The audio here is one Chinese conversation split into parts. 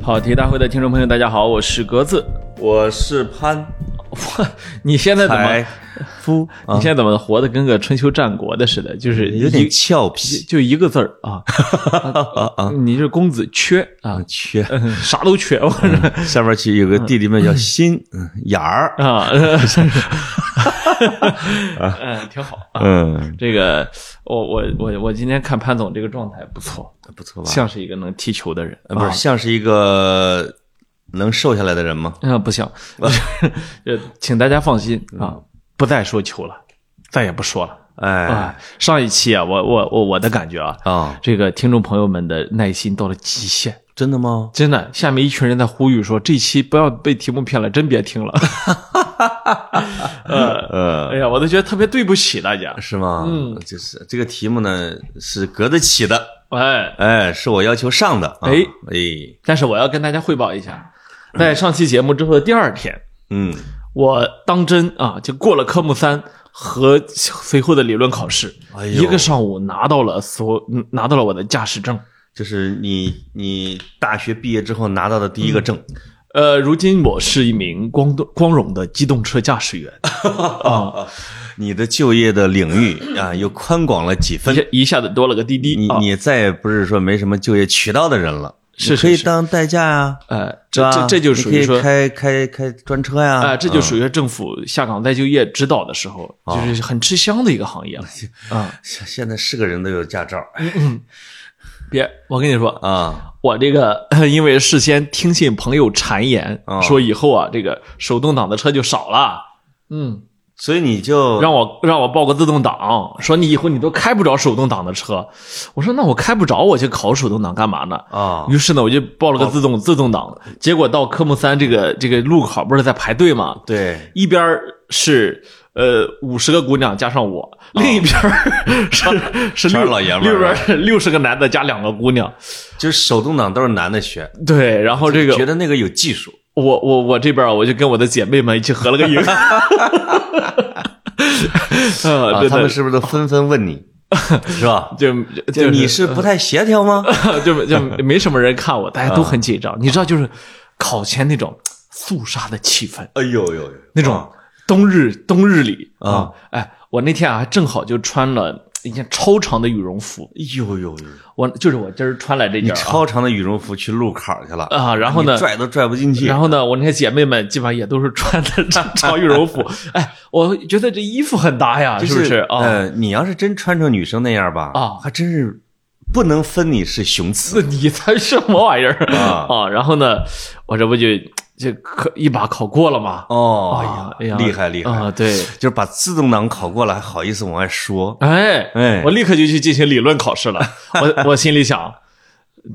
跑题大会的听众朋友，大家好，我是格子。我是潘哇，你现在怎么财？夫，你现在怎么活得跟个春秋战国的似的？就是有点俏皮。就一个字儿 啊，啊啊，你是公子缺啊，缺。嗯 啥都缺，我这下面去有个弟弟们叫心，嗯，眼儿，啊，嗯，挺好啊。嗯，这个我我我我今天看潘总这个状态不错，不错吧？像是一个能踢球的人，呃，不是，啊。像是一个能瘦下来的人吗？嗯，不像，呃，请大家放心啊，不再说球了，再也不说了。哎，啊，上一期啊，我我我我的感觉啊，啊，这个听众朋友们的耐心到了极限，真的吗？真的，下面一群人在呼吁说，这期不要被题目骗了，真别听了。呃，呃，哎呀，我都觉得特别对不起大家。是吗？嗯，就是这个题目呢是隔得起的，哎，哎，是我要求上的。啊哎哎，但是我要跟大家汇报一下，在上期节目之后的第二天，嗯，我当真啊，就过了科目三和随后的理论考试，哎一个上午拿到了所嗯拿到了我的驾驶证。就是你你大学毕业之后拿到的第一个证，呃，如今我是一名光光荣的机动车驾驶员。啊，你的就业的领域啊又宽广了几分。一下子多了个滴滴。啊，你你再也不是说没什么就业渠道的人了，你可以是。是是当代驾呀，呃，这这这就属于说开开开专车呀，啊，这就属于于政府下岗再就业指导的时候，就是很吃香的一个行业了啊。现现在是个人都有驾照。别，我跟你说，啊，我这个 因为事先听信朋友谗言，哦。说以后啊，这个手动挡的车就少了。嗯，所以你就让我让我报个自动挡，说你以后你都开不着手动挡的车。我说那我开不着，我去考手动挡干嘛呢？啊于是呢，我就报了个自动自动挡。结果到科目三这个这个路考不是在排队吗？对一边是呃五十个姑娘加上我，另一边儿是 是六老爷们儿六边是六十个男的加两个姑娘。就是手动挡都是男的学，对，然后这个觉得那个有技术，我我我这边儿我就跟我的姐妹们一起合了个影。呃，啊，对对，他们是不是都纷纷问你，是吧？就就就你是不太协调吗？就就 没什么人看我，大家都很紧张。你知道，就是考前那种肃杀的气氛，哎呦呦呦，那种冬日冬日里啊啊，哎，我那天啊正好就穿了一件超长的羽绒服，哎呦呦呦，我就是我今儿穿来这件啊超长的羽绒服去路考去了啊然后呢拽都拽不进去，然后呢，我那些姐妹们基本上也都是穿的 长长羽绒服，哎，我觉得这衣服很搭呀，就是不是啊？呃，你要是真穿成女生那样吧，啊还真是不能分你是雄雌你才什么玩意儿啊啊？然后呢，我这不就就考一把考过了嘛？哦。哎呀，哎呀，厉害厉害啊！对，就是把自动挡考过了，还好意思往外说？哎哎我立刻就去进行理论考试了。我我心里想，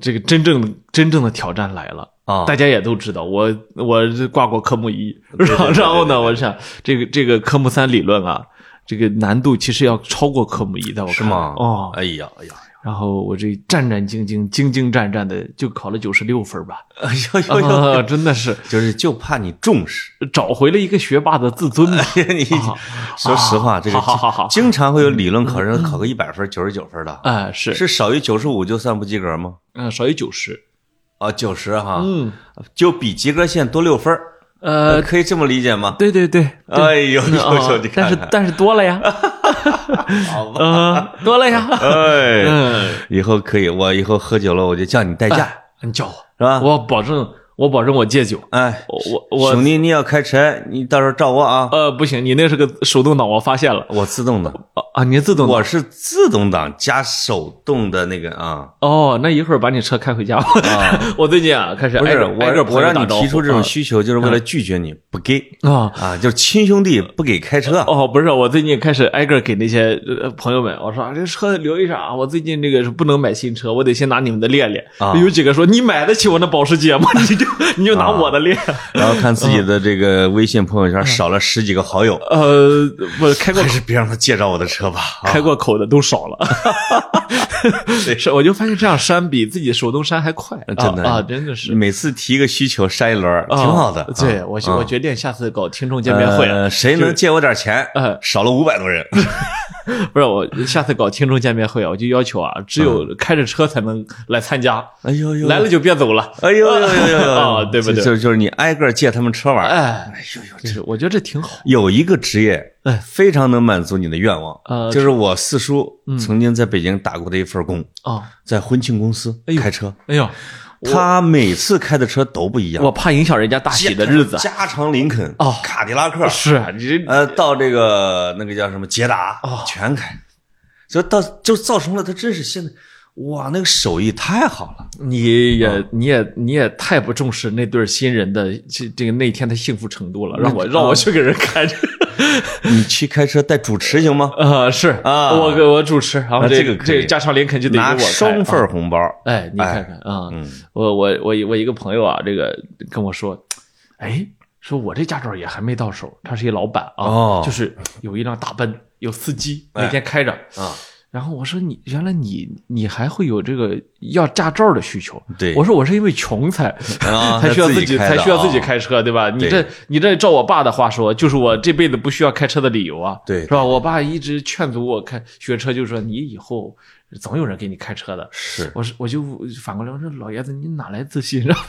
这个真正真正的挑战来了。啊大家也都知道，我我这挂过科目一，然后然后呢，我想这个这个科目三理论啊，这个难度其实要超过科目一的，我看是吗？哦，哎呀哎呀，然后我这战战兢兢、兢兢战战的，就考了九十六分吧，哎呦呦真的是 就是就怕你重视。找回了一个学霸的自尊。你 说实话，这个好好好好经常会有理论考生考个一百分、九十九分的，哎，是，是少于九十五就算不及格吗？嗯，少于九十，啊，九十哈，嗯，就比及格线多六分儿呃，可以这么理解吗？对对对，哎呦但是但是多了呀，好吧，嗯，多了呀，哎，嗯，以后可以，我以后喝酒了我就叫你代驾，你叫我，是吧？我保证，我保证我戒酒，哎，我我我兄弟，你要开车，你到时候找我啊，呃不行，你那是个手动挡，我发现了我自动的，啊啊，你自动挡我是自动挡加手动的那个啊。哦，那一会儿把你车开回家吧。我最近啊开始不是挨个挨个我，我让你提出这种需需求，就是为了拒绝你不给啊。啊，就是亲兄弟不给开车。哦，不是，我最近开始挨个给那些呃朋友们，我说啊这车留一下啊，我最近这个是不能买新车，我得先拿你们的练练。啊有几个说你买得起我那保时捷吗？你 就 你就拿我的练。然后看自己的这个微信朋友圈少了十几个好友，呃，我开过还是别让他介绍我的车吧。啊开过口的都少了。是，我就发现这样删比自己手动删还快，真的啊，啊真的是每次提一个需求删一轮，挺好的啊。对啊我啊我决定下次搞听众见面会谁能借我点钱呃？少了五百多人。不是我下次搞听众见面会啊，我就要求啊，只有开着车才能来参加，哎呦呦，来了就别走了。哎呦呦呦 啊对不对？就就是你挨个借他们车玩。哎，哎呦呦，这我觉得这挺好。有一个职业，哎。非常能满足你的愿望，呃就是我四叔曾经在北京打过的一份工，啊，在婚庆公司开车，哎呦，他每次开的车都不一样，我怕影响人家大喜的日子。加长林肯、哦。卡迪拉克，是。啊，你这呃，到这个那个叫什么捷达，哦。全开，所以到就造成了他真是现在哇，那个手艺太好了。你也你也你也太不重视那对新人的这这个那天的幸福程度了，让我让我去给人开着。你去开车带主持行吗？啊，是啊我给我主持，然后这个这个加长林肯就得由拿我开双份红包，哎，你看看啊，我我我我一个朋友啊，这个跟我说，哎，说我这驾照也还没到手，他是一老板啊，哦就是有一辆大奔，有司机，哎每天开着啊。然后我说你原来你你还会有这个要驾照的需求？对我说我是因为穷才啊 才需要自己才需要自己啊开车，对吧？你这你这照我爸的话说，就是我这辈子不需要开车的理由啊，对是吧？我爸一直劝阻我开学车，就说你以后总有人给你开车的。是我是我就反过来我说老爷子你哪来自信？然后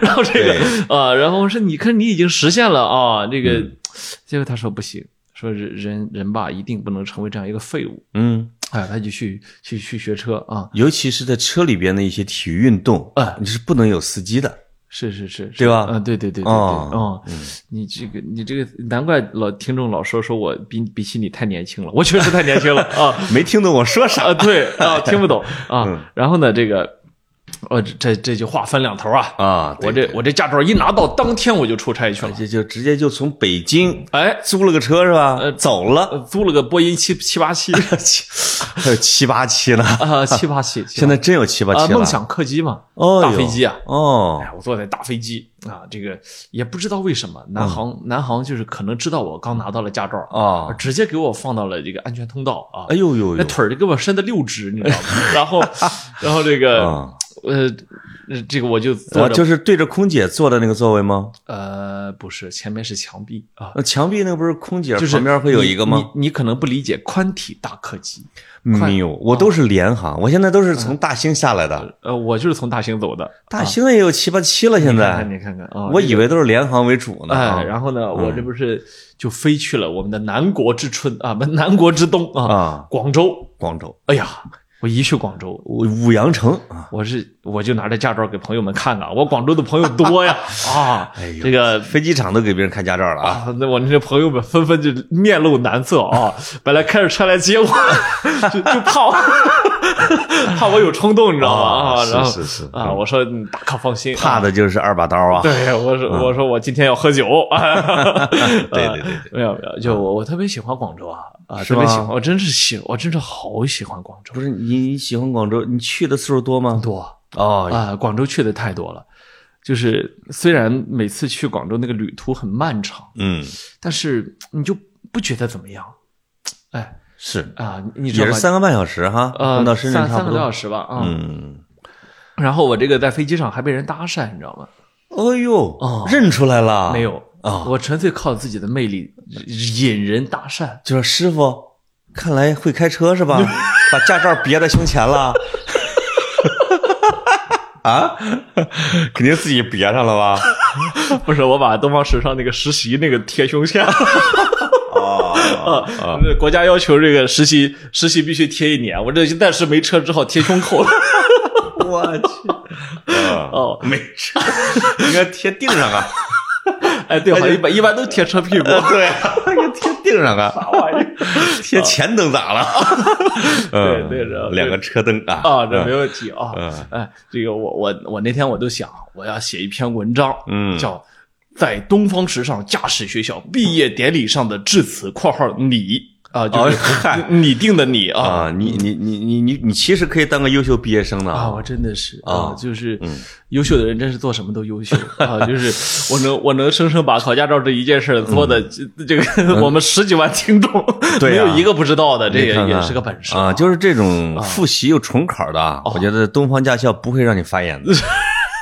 然后这个啊，然后我说你看你已经实现了啊，这个嗯结果他说不行，说人人人吧一定不能成为这样一个废物，嗯，哎，他就去去去学车啊，尤其是在车里边的一些体育运动，啊你是不能有司机的。是是是，是对吧嗯，对对对对对，哦哦，你这个你这个难怪老听众老说说我比比起你太年轻了，我确实太年轻了啊。没听懂我说啥？啊，对 啊，听不懂嗯啊。然后呢，这个，呃，这这就话分两头啊。啊，我这我这驾照一拿到，当天我就出差去了。就就直接就从北京哎，租了个车是吧？呃走了，呃租了个波音七七八七 还有七八七呢，啊，七八七。现在真有七八啊，七了。梦想客机嘛，哦，大飞机啊。哦哎，，我坐在大飞机啊，这个也不知道为什么，南航南航就是可能知道我刚拿到了驾照啊直接给我放到了这个安全通道啊。哎呦呦呦，那腿儿就给我伸的六指，你知道吗？然后，然后这个啊，呃，这个我就坐啊，就是对着空姐坐的那个座位吗？呃，不是，前面是墙壁啊，那墙壁那个不是空姐就是旁边会有一个吗？你你你可能不理解宽体大客机，没有，我都是联航，我现在都是从大兴下来的。呃，我就是从大兴走的。大兴也有七八七了，现你看看，在你看看啊，我以为都是联航为主呢。哎，啊然后呢，我这不是就飞去了我们的南国之春啊，不，南国之冬啊，啊，广州。广州、哎呀，我一去广州，五五羊城啊，我是我就拿着驾照给朋友们看看，我广州的朋友多呀 啊哎，这个飞机场都给别人看驾照了啊。啊，那我那些朋友们纷纷就面露难色啊，本来开着车来接我，就就怕我怕我有冲动，你知道吗？啊啊，然后是是是啊，我说你大可放心，怕啊。的就是二把刀啊。对，我说我说我今天要喝酒，对对对对没有没有，就我我特别喜欢广州啊啊，特别喜欢，我真是喜，我真是好喜欢广州不，是你你喜欢广州，你去的次数多吗？多哦，啊，广州去的太多了。就是虽然每次去广州那个旅途很漫长，嗯，但是你就不觉得怎么样，哎是，啊，你也是？三个半小时哈，呃，到深圳差不三三个多小。时吧啊。嗯，然后我这个在飞机上还被人搭讪，你知道吗？哎呦哦，认出来了没？有啊我纯粹靠自己的魅力引人搭讪。就是师傅，看来会开车是吧？把驾照别在胸前了。啊，肯定自己别上了吧？不是，我把东方时尚那个实习那个贴胸前。哦，啊，这国家要求这个实习实习必须贴一年，我这暂时没车，只好贴胸口了。我去，哦，没车，应该贴腚上啊。哎，对，好像一般一般都贴车屁股。对，贴腚上啊。啥玩意儿？贴前灯咋了？对对两个车灯啊啊，这没问题啊。嗯哎，这个我我我那天我都想，我要写一篇文章，嗯叫在东方时尚驾驶学校毕业典礼上的致辞（括号你）啊，就哦是 你定的你啊。啊，你你你你你你其实可以当个优秀毕业生的啊，我真的是啊啊，就是优秀的人真是做什么都优秀啊！就是我能我能生生把考驾照这一件事儿做的这这个我们十几万听众没有一个不知道的，这也也是个本事啊！就是这种复习又重考的啊，我觉得东方驾校不会让你发言的。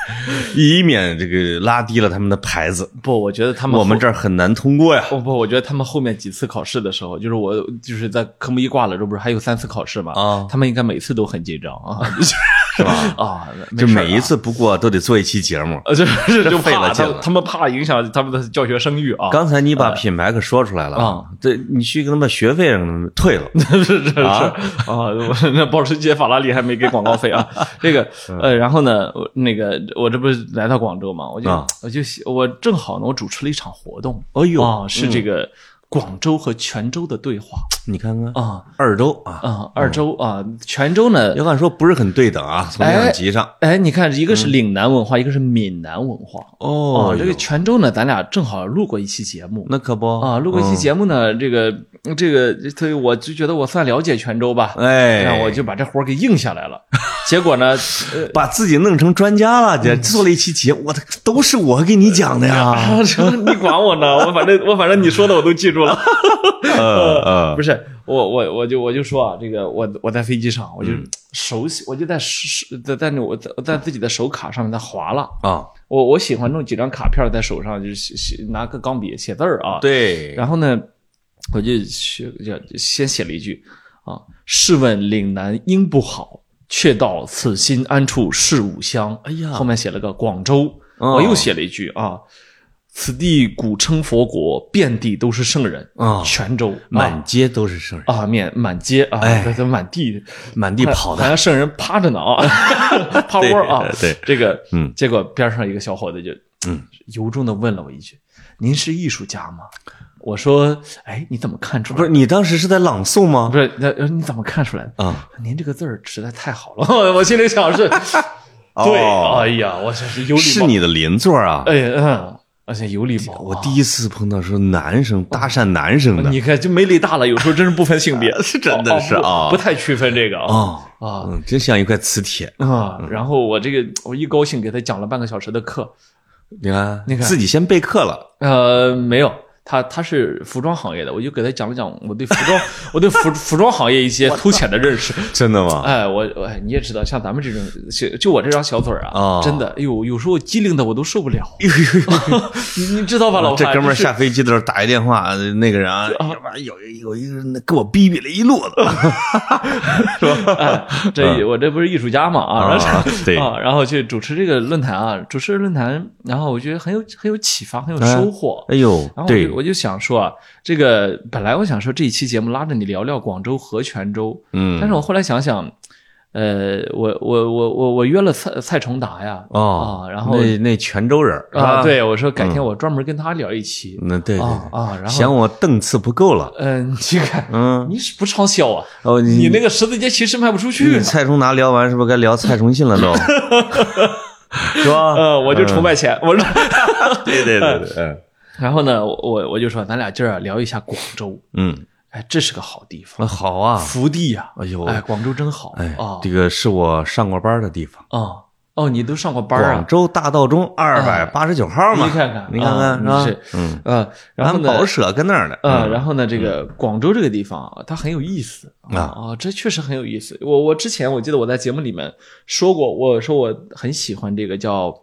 以免这个拉低了他们的牌子。不，我觉得他们我们这儿很难通过呀。不不，我觉得他们后面几次考试的时候，就是我就是在科目一挂了这，不是还有三次考试嘛？啊他们应该每次都很紧张啊，是吧？啊，就每一次不过都得做一期节目。呃，就是就费了怕劲了他他们怕影响他们的教学声誉啊。刚才你把品牌可说出来了啊，对你去给他们把学费让他们退了。是是是啊啊，那保时捷、法拉利还没给广告费啊。这个呃，然后呢，我那个我这不是来到广州嘛，我就啊我就我正好呢，我主持了一场活动。哎呦啊，是这个广州和泉州的对话你看看啊二州啊，啊，二州啊，泉州呢要按说不是很对等啊，从两极上。哎，你看，一个是岭南文化，一个是闽南文化。哦这个泉州呢，咱俩正好录过一期节目。那可不啊，录过一期节目呢，这个这个，所以我就觉得我算了解泉州吧，哎，那我就把这活给应下来了。结果呢，呃，把自己弄成专家了，这做了一期节目，我的都是我给你讲的呀。你管我呢？我反正我反正你说的我都记住了。呃呃不是我我我就我就说啊，这个我我在飞机上，我就手写，我就在手在在那我在在自己的手卡上面在划了。啊，我我喜欢弄几张卡片在手上，就是写写拿个钢笔写字儿啊。。对，然后呢，我就写就先写了一句啊，试问岭南应不好，却道此心安处是吾乡。哎呀后面写了个广州，哦我又写了一句啊，此地古称佛国，遍地都是圣人。啊泉州满街都是圣人，啊，面满街啊，哎这这满地满地跑好的。像圣人趴着呢啊，趴窝啊。对对这个，嗯结果边上一个小伙子就，嗯，由衷的问了我一句：“您是艺术家吗？”我说：“哎，你怎么看出来？不是你当时是在朗诵吗不？是，那呃你怎么看出来的？啊，您这个字儿实在太好了。”我心里想是，对，哦哎呀，我真是有是你的邻座啊。哎嗯，而且有礼貌啊。我第一次碰到说男生搭讪男生的你看，就魅力大了，有时候真是不分性别，是真的是哦啊不不太区分这个啊哦，啊嗯，真像一块磁铁。啊！然后我这个我一高兴给他讲了半个小时的课，你看，你看自己先备课了。呃，没有。他他是服装行业的，我就给他讲了讲我对服装我对服服装行业一些粗浅的认识。真的吗？哎，我哎你也知道，像咱们这种就就我这张小嘴儿啊，哦真的，哎呦，有时候机灵的我都受不了。哎呦呦呦你你知道吧，老这哥们儿下飞机的时候打一电话，那个人啊，有有一个人给我逼逼了一路子，哎，这我这不是艺术家嘛啊，然后啊对啊，然后去主持这个论坛啊，主持论坛，然后我觉得很有很有启发，很有收获。哎呦然后，我对就，我就想说啊，这个本来我想说这一期节目拉着你聊聊广州和泉州，嗯，但是我后来想想，呃，我我我我我约了蔡蔡崇达呀，哦啊，然后那那泉州人啊，对我说改天我专门跟他聊一期，那对对啊啊，然后嫌我档次不够了，嗯，你看嗯，你是不畅销啊，哦，你你那个十字街其实卖不出去蔡崇达聊完是不是该聊蔡崇信了都？是吧？呃，我就崇拜钱，我说。对对对对，嗯然后呢，我我我就说，咱俩今儿啊聊一下广州，嗯，哎，这是个好地方，好啊，福地呀、哎呦。哎，广州真好，哎啊，这个是我上过班的地方，啊，哦，你都上过班啊？广？州大道中二百八十九号嘛，你看看，你看看是吧？啊？嗯，呃，然后呢俺保，舍跟那儿的，呃，嗯。然后呢，这个广州这个地方啊，它很有意思。啊。啊，这确实很有意思。我我之前我记得我在节目里面说过，我说我很喜欢这个叫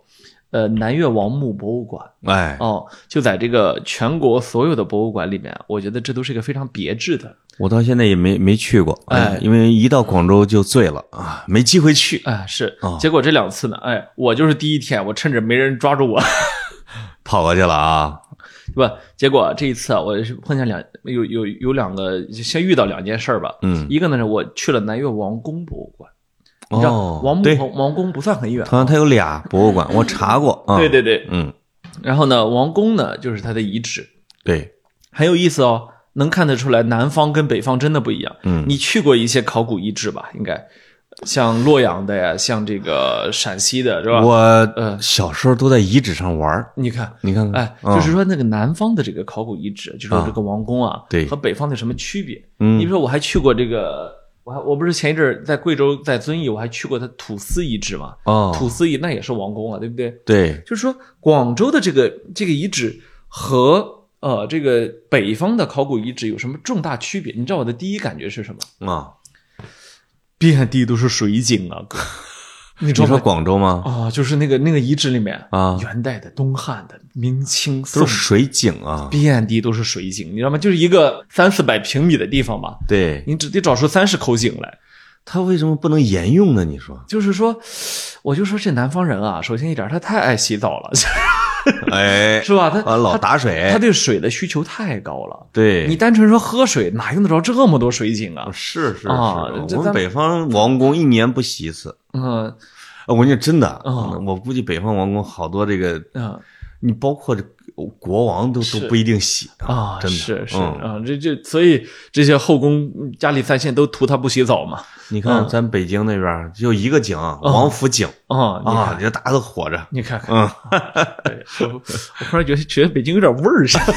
呃南越王墓博物馆。哎，哦，就在这个全国所有的博物馆里面，我觉得这都是一个非常别致的。我到现在也没没去过，哎因为一到广州就醉了啊，没机会去。哎，是哦，结果这两次呢，哎，我就是第一天，我趁着没人抓住我，跑过去了啊，是吧？结果这一次啊，我是碰见两有有有两个，先遇到两件事儿吧。嗯，一个呢是我去了南越王宫博物馆，你知道哦，王墓王宫不算很远，好像它有俩博物馆，我查过 啊。对对对。嗯，然后呢，王宫呢就是它的遗址，对，很有意思哦，能看得出来南方跟北方真的不一样。嗯你去过一些考古遗址吧？应该像洛阳的呀，像这个陕西的，是吧？我呃小时候都在遗址上玩儿你看，你看看，哎，嗯就是说那个南方的这个考古遗址，就是说这个王宫啊，对和北方的有什么区别？嗯你比如说，我还去过这个，我还我不是前一阵儿在贵州在遵义，我还去过他土司遗址嘛？哦，土司遗那也是王宫啊，对不对？对，就是说广州的这个这个遗址和呃这个北方的考古遗址有什么重大区别？你知道我的第一感觉是什么？啊，遍地都是水井啊，哥你知道？广州吗？啊，就是那个那个遗址里面啊元代的、东汉的、明清、都是水井啊。遍地都是水井，你知道吗？就是一个三四百平米的地方吧，对，你只得找出三十口井来。他为什么不能沿用呢？你说？就是说，我就说这南方人啊，首先一点，他太爱洗澡了，哎，是吧？他啊，老打水他，对水的需求太高了。对，你单纯说喝水，哪用得着这么多水井啊？是是是，啊我们北方王宫一年不洗一次。嗯。啊我跟你说真的，嗯。我估计北方王宫好多这个，嗯。你包括这国王都都不一定洗啊，真的。是是嗯。啊，这这所以这些后宫家里三县都图他不洗澡嘛。你看嗯。咱北京那边就一个井，王府井啊，你啊，看，这大家都活着。你看看，我我忽然觉得觉得北京有点味儿似的。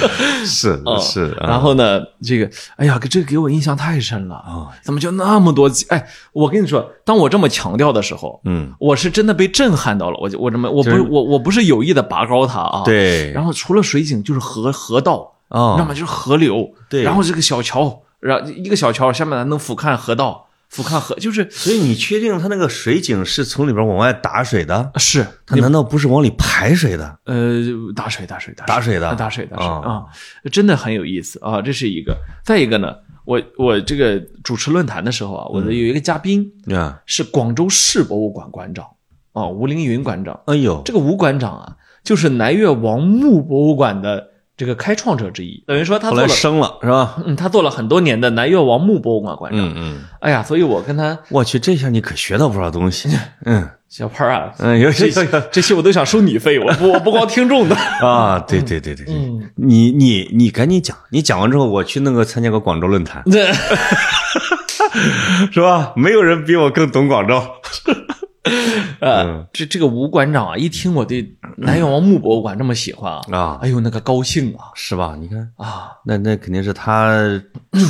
是嗯是，啊然后呢，这个，哎呀，这个给我印象太深了啊！怎么就那么多？哎，我跟你说，当我这么强调的时候，嗯，我是真的被震撼到了。我就我这么，我不我我不是有意的拔高它啊。。对，然后除了水井，就是河河道，啊，吗？就是河流。对然后这个小桥，然后一个小桥下面还能俯瞰河道，俯瞰河，就是所以你确定它那个水井是从里边往外打水的？是它难道不是往里排水的？呃打水打水打打水的打水打水啊啊，真的很有意思啊。这是一个，再一个呢，我我这个主持论坛的时候啊，我的有一个嘉宾。啊，是广州市博物馆馆长啊，吴凌云馆长。哎呦，这个吴馆长啊，就是南越王墓博物馆的这个开创者之一，等于说他后做了，来升了是吧？嗯，他做了很多年的南越王墓博物馆馆长。嗯嗯，哎呀，所以我跟他我去，这下你可学到不少东西。嗯 小潘啊，嗯，有这有有这些我都想收你费，我不 我不光听众的。啊，对对对对对，嗯你你你赶紧讲，你讲完之后，我去那个参加个广州论坛，这 是吧？没有人比我更懂广州。呃，这这个吴馆长啊，一听我对南越王墓博物馆这么喜欢啊，啊，哎呦那个高兴啊是吧？你看，啊！那那肯定是他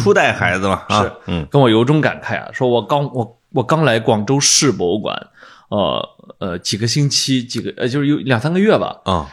初代孩子嘛，啊是，嗯跟我由衷感慨啊，说我刚我我刚来广州市博物馆，呃呃几个星期，几个呃就是有两三个月吧，啊，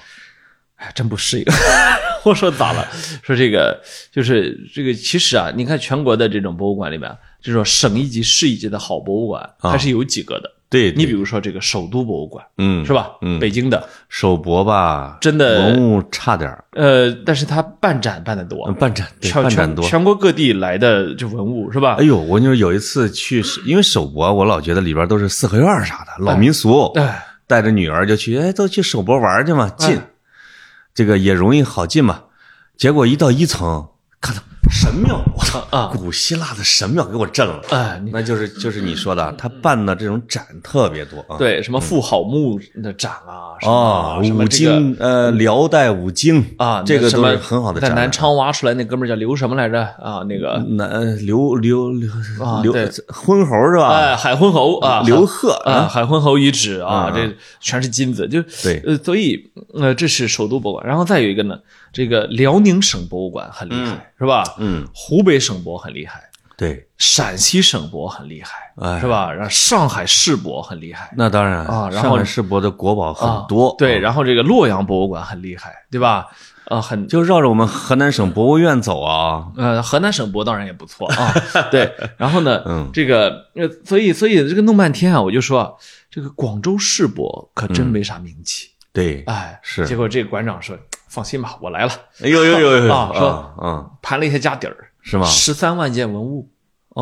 哎，真不适应。我说咋了？说这个就是这个，其实啊，你看全国的这种博物馆里面，这种省一级、市一级的好博物馆啊还是有几个的。对，你比如说这个首都博物馆嗯是吧？嗯北京的，首博吧，真的文物差点儿，呃，但是它办展办的多嗯，办展办展多。全全国各地来的这文物是吧哎？呦，我跟你说有一次去，因为首博，我老觉得里边都是四合院啥的，老民俗，哎，带着女儿就去，哎，都去首博玩去嘛，近哎，这个也容易好进嘛。结果一到一层，看到神庙，我操啊古希腊的神庙给我震了。哎，那就是就是你说的，他办的这种展特别多啊。对什么妇好墓的展啊，什么啊，五经呃，辽代五经啊，这个什么都是很好的展。在南昌挖出来那哥们儿叫刘什么来着啊？那个南刘刘刘刘昏侯是吧？哎，海昏侯啊，刘贺啊，海昏侯遗址啊，啊这全是金子，就对呃，所以呃，这是首都博物馆，然后再有一个呢，这个辽宁省博物馆很厉害，是吧？嗯，湖北省博很厉害，对，陕西省博很厉害，哎是吧？然后上海世博很厉害。那当然啊然后上海世博的国宝啊很多，对，啊然后这个洛阳博物馆很厉害，对吧？啊，很就绕着我们河南省博物院走啊。呃，河南省博当然也不错啊，对。然后呢，嗯 这个呃，所以所以这个弄半天啊，我就说啊这个广州世博可真没啥名气，对，哎，是结果这个馆长说，放心吧，我来了，哎呦呦呦呦啊说啊啊，盘了一下家底儿，是吗？十三万件文物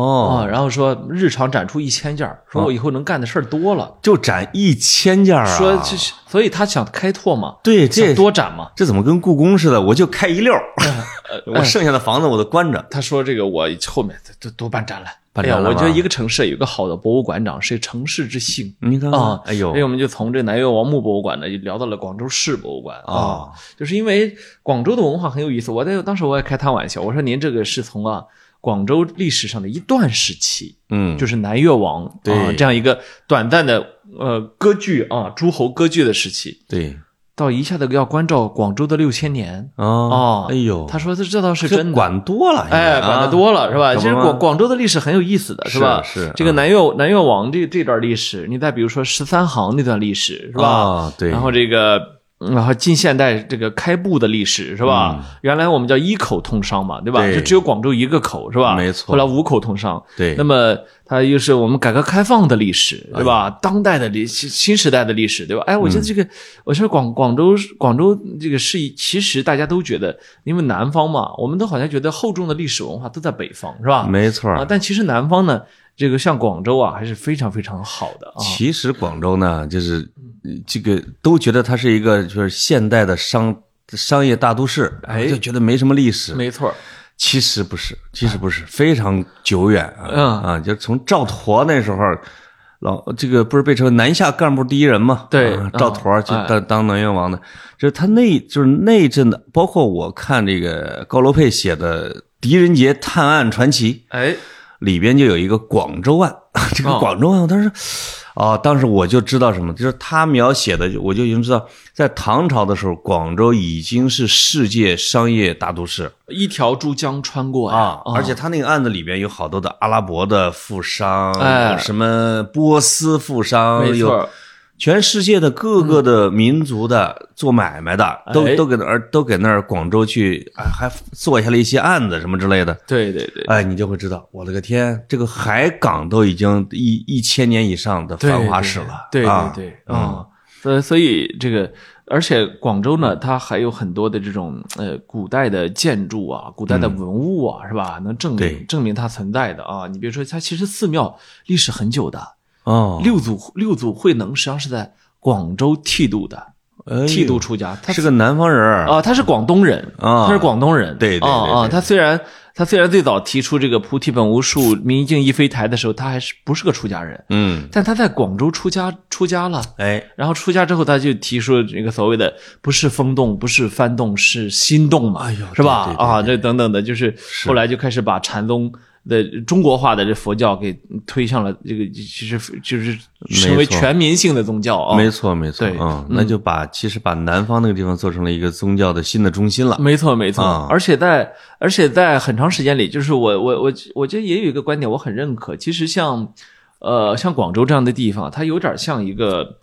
啊，哦，然后说日常展出一千件儿，说我以后能干的事儿多了，就展一千件儿啊！说所以他想开拓嘛，对，这想多展嘛。这怎么跟故宫似的？我就开一溜儿，呃 我剩下的房子我都关着。他说这个我后面都都办展览。哎呀，办展览我觉得一个城市有个好的博物馆长是城市之幸。你看啊，哎呦所以，我们就从这南越王墓博物馆呢，就聊到了广州市博物馆啊，就是因为广州的文化很有意思。我在当时我也开他玩笑，我说您这个是从啊广州历史上的一段时期，嗯，就是南越王啊对这样一个短暂的呃割据啊诸侯割据的时期，对到一下子要关照广州的六千年啊哦哎呦，他说这这倒是真的。管多了，哎，管的多了是吧？其实广广州的历史很有意思的，是吧？是这个南越南越王这这段历史，你再比如说十三行那段历史是吧？啊，对，然后这个嗯然后近现代这个开埠的历史是吧？原来我们叫一口通商嘛，对吧？对就只有广州一个口是吧？没错后来五口通商，对那么它又是我们改革开放的历史，对吧？当代的历新新时代的历史，对吧？哎，我觉得这个，我说广广州广州这个是一，其实大家都觉得，因为南方嘛，我们都好像觉得厚重的历史文化都在北方，是吧？没错啊，但其实南方呢，这个像广州啊，还是非常非常好的啊。其实广州呢，就是呃这个都觉得它是一个就是现代的商商业大都市，哎就觉得没什么历史。没错，其实不是，其实不是，非常久远啊、嗯啊！就从赵佗那时候，老这个不是被称为南下干部第一人嘛？对啊赵佗去嗯当当南越王的，就是他那就是那一阵的，包括我看这个高罗佩写的《狄仁杰探案传奇》，哎，里边就有一个广州案，这个哦广州案，我当时，啊，当时我就知道什么，就是他描写的，我就已经知道，在唐朝的时候，广州已经是世界商业大都市。一条珠江穿过呀啊，而且他那个案子里边有好多的阿拉伯的富商，哎什么波斯富商，有没错，全世界的各个的民族的做买卖的，都哎。都给那儿都给那儿广州去，哎，还做下了一些案子什么之类的。对对对，哎，你就会知道，我的个天，这个海港都已经一一千年以上的繁华史了，对啊。对对，啊，所以所以这个，而且广州呢，它还有很多的这种呃古代的建筑啊，古代的文物啊，是吧？能证明证明它存在的啊。你比如说，它其实寺庙历史很久的，哦，六祖六祖慧能实际上是在广州剃度的，哎剃度出家，他是个南方人儿。啊，他是广东人啊。他是广东人，对对对啊他虽然他虽然最早提出这个菩提本无树，明镜亦非台的时候，他还是不是个出家人，嗯，但他在广州出家出家了。哎，然后出家之后，他就提出这个所谓的不是风动，不是幡动，是心动嘛，哎呦是吧？啊，这等等的，就是。后来就开始把禅宗的中国化的这佛教给推向了这个，其实就是成为全民性的宗教啊。没错没错，对嗯，那就把其实把南方那个地方做成了一个宗教的新的中心了，没错，没错，啊而且在而且在很长时间里，就是我我我我觉得也有一个观点，我很认可。其实像呃像广州这样的地方，它有点像一个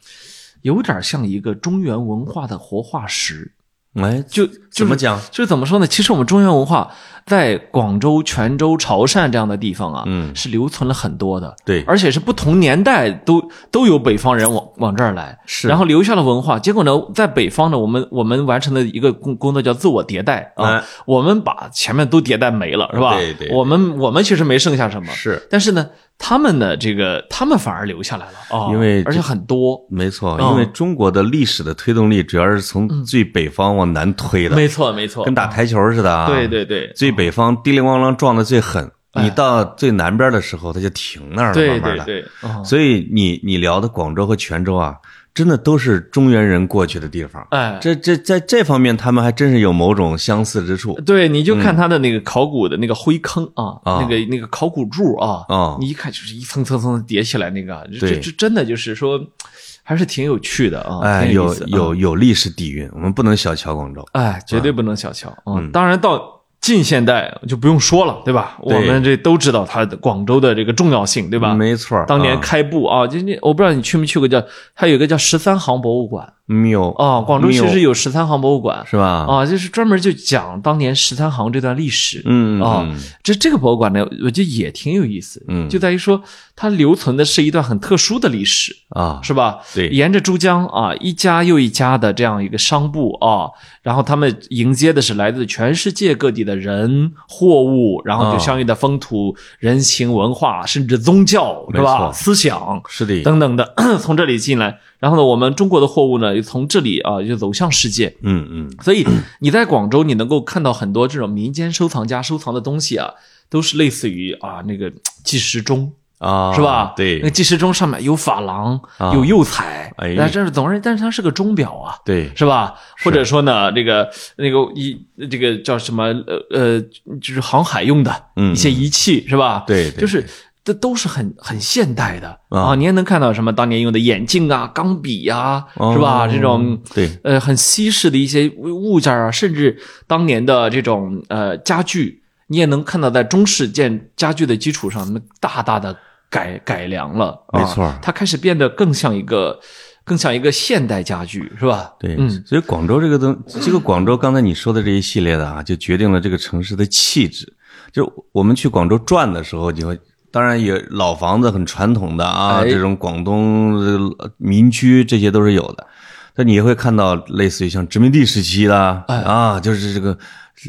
有点像一个中原文化的活化石。哎，就怎么讲？就是怎么说呢？其实我们中原文化在广州、泉州、潮汕这样的地方啊，嗯是留存了很多的。对而且是不同年代都都有北方人往往这儿来，是然后留下了文化。结果呢，在北方呢，我们我们完成的一个工工作叫自我迭代啊，哎我们把前面都迭代没了，是吧？对对对我们我们其实没剩下什么，是但是呢，他们的，这个他们反而留下来了。啊，因为而且很多。没错，嗯。因为中国的历史的推动力主要是从最北方往南推的，没错，没错，跟打台球似的啊。对对对，最北方叮铃咣啷撞的最狠，哎。你到最南边的时候，它就停那儿了，慢慢的。对所以你你聊的广州和泉州啊，真的都是中原人过去的地方。哎，这这在这方面，他们还真是有某种相似之处。对，你就看他的那个考古的那个灰坑啊，啊那个那个考古柱啊，啊你一看就是一层层层叠起来那个，这对这这真的就是说，还是挺有趣的啊，哎，有有有历史底蕴，我们不能小瞧广州。哎，绝对不能小瞧啊！嗯当然到近现代就不用说了，对吧？对我们这都知道它的广州的这个重要性，对吧？没错，当年啊开埠啊，就那我不知道你去没去过叫，它有一个叫十三行博物馆谬啊，广州其实有十三行博物馆。是吧？啊，就是专门就讲当年十三行这段历史。嗯啊嗯这这个博物馆呢，我觉得也挺有意思，嗯。就在于说它留存的是一段很特殊的历史，啊，是吧？对。沿着珠江啊，一家又一家的这样一个商埠啊，然后他们迎接的是来自全世界各地的人货物，然后就啊。相应的风土人情文化，甚至宗教，是吧？思想是的，等等的。从这里进来，然后呢，我们中国的货物呢，又从这里啊就走向世界。嗯嗯，所以你在广州，你能够看到很多这种民间收藏家收藏的东西啊，都是类似于啊那个计时钟。啊，是吧？对那计时钟上面有珐琅，啊有釉彩，哎那这是但是它是个钟表啊，对，是吧？或者说呢，这个那个一这个叫什么呃呃，就是航海用的嗯一些仪器，是吧？对对就是。这都是很很现代的啊啊！你也能看到什么当年用的眼镜啊、钢笔呀、是吧？哦这种对呃很西式的一些物件啊，甚至当年的这种呃家具，你也能看到在中式建家具的基础上，那大大的改改良了，啊没错它开始变得更像一个更像一个现代家具，是吧？对，嗯所以广州这个东，这个广州刚才你说的这一系列的啊，就决定了这个城市的气质。就我们去广州转的时候，你会。当然也老房子很传统的啊，哎。这种广东呃民居这些都是有的，但你也会看到类似于像殖民地时期的哎。啊，就是这个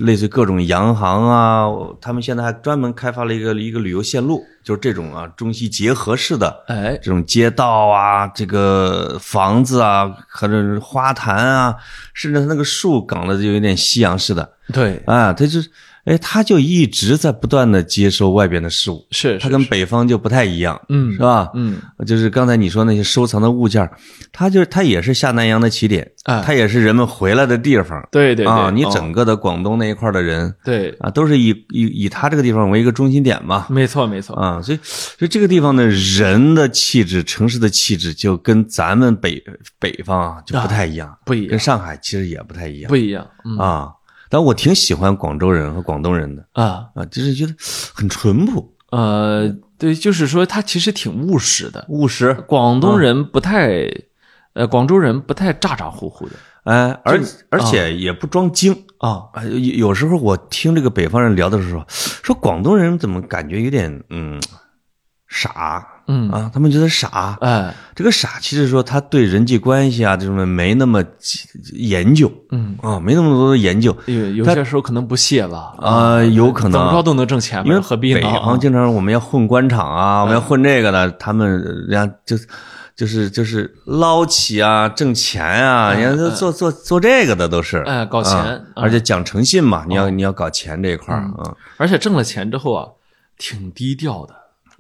类似于各种洋行啊，他们现在还专门开发了一个一个旅游线路，就是这种啊中西结合式的哎，这种街道啊，这个房子啊，和这花坛啊，甚至它那个树搞的就有点西洋式的。对，啊，它就是，哎，他就一直在不断的接收外边的事物，是是是它跟北方就不太一样，嗯是吧？嗯，就是刚才你说那些收藏的物件儿，它就是他也是下南洋的起点，哎它也是人们回来的地方对对对啊。你哦整个的广东那一块的人对，啊，都是以以以他这个地方为一个中心点嘛，没错没错，啊，所以所以这个地方的人的气质、城市的气质，就跟咱们北北方啊就不太一样，不一样跟上海其实也不太一样不一样，嗯啊。但我挺喜欢广州人和广东人的啊。啊，就是觉得很淳朴、呃，对，就是说他其实挺务实的，务实，广东人不太，呃，广州人不太咋咋呼呼的哎，而而啊且也不装精。啊，啊，有有时候我听这个北方人聊的时候，说广东人怎么感觉有点嗯傻嗯，啊？他们觉得傻，哎，这个傻其实说他对人际关系啊这种的没那么研究嗯，啊，没那么多的研究有有些时候可能不屑吧，啊，有可能怎么着都能挣钱嘛，因为何必呢？北方啊经常我们要混官场啊，我们要混这个的，他们人家就就是就是捞起啊，挣钱啊，人家都做做做这个的都是，哎搞钱而且讲诚信嘛，你要你要搞钱这一块儿啊，而且挣了钱之后啊，挺低调的，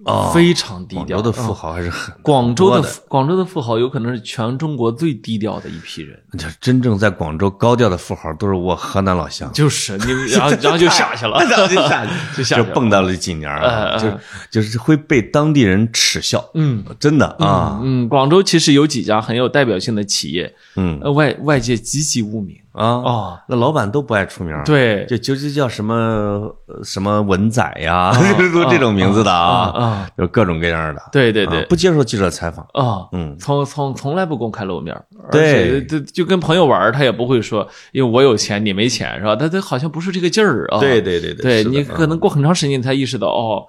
哦非常低调。广州的富嗯豪还是很广州的广州的富豪有可能是全中国最低调的一批人，就真正在广州高调的富豪都是我河南老乡，就是你，然后然后就下去了，然后就下去就就下去了，蹦跶了几年就是就是会被当地人耻笑，嗯。真的啊，嗯，广州其实有几家很有代表性的企业，嗯。呃，外外界籍籍无名啊，啊，那老板都不爱出名，，对，就就就叫什么呃什么文仔呀，就是 都这种名字的啊啊，啊，就各种各样的，对对对。啊，不接受记者采访，啊，嗯。从从从来不公开露面对。且就就跟朋友玩儿，他也不会说，因为我有钱你没钱是吧？他他好像不是这个劲儿啊。对对对对你可能过很长时间才意识到，哦，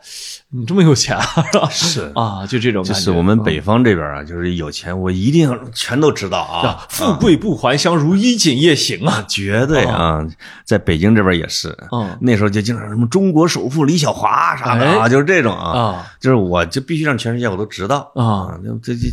你这么有钱啊？是。啊，就这种就感觉。是我们北方这边啊，就是有钱我一定全都知道啊。啊，，富贵不还乡，如衣锦夜行啊。绝对啊，在北京这边也是，嗯那时候就经常什么中国首富李小华啥的啊，哎。就是这种啊，啊。就是我就必须让全世界我都知道。啊，就这这，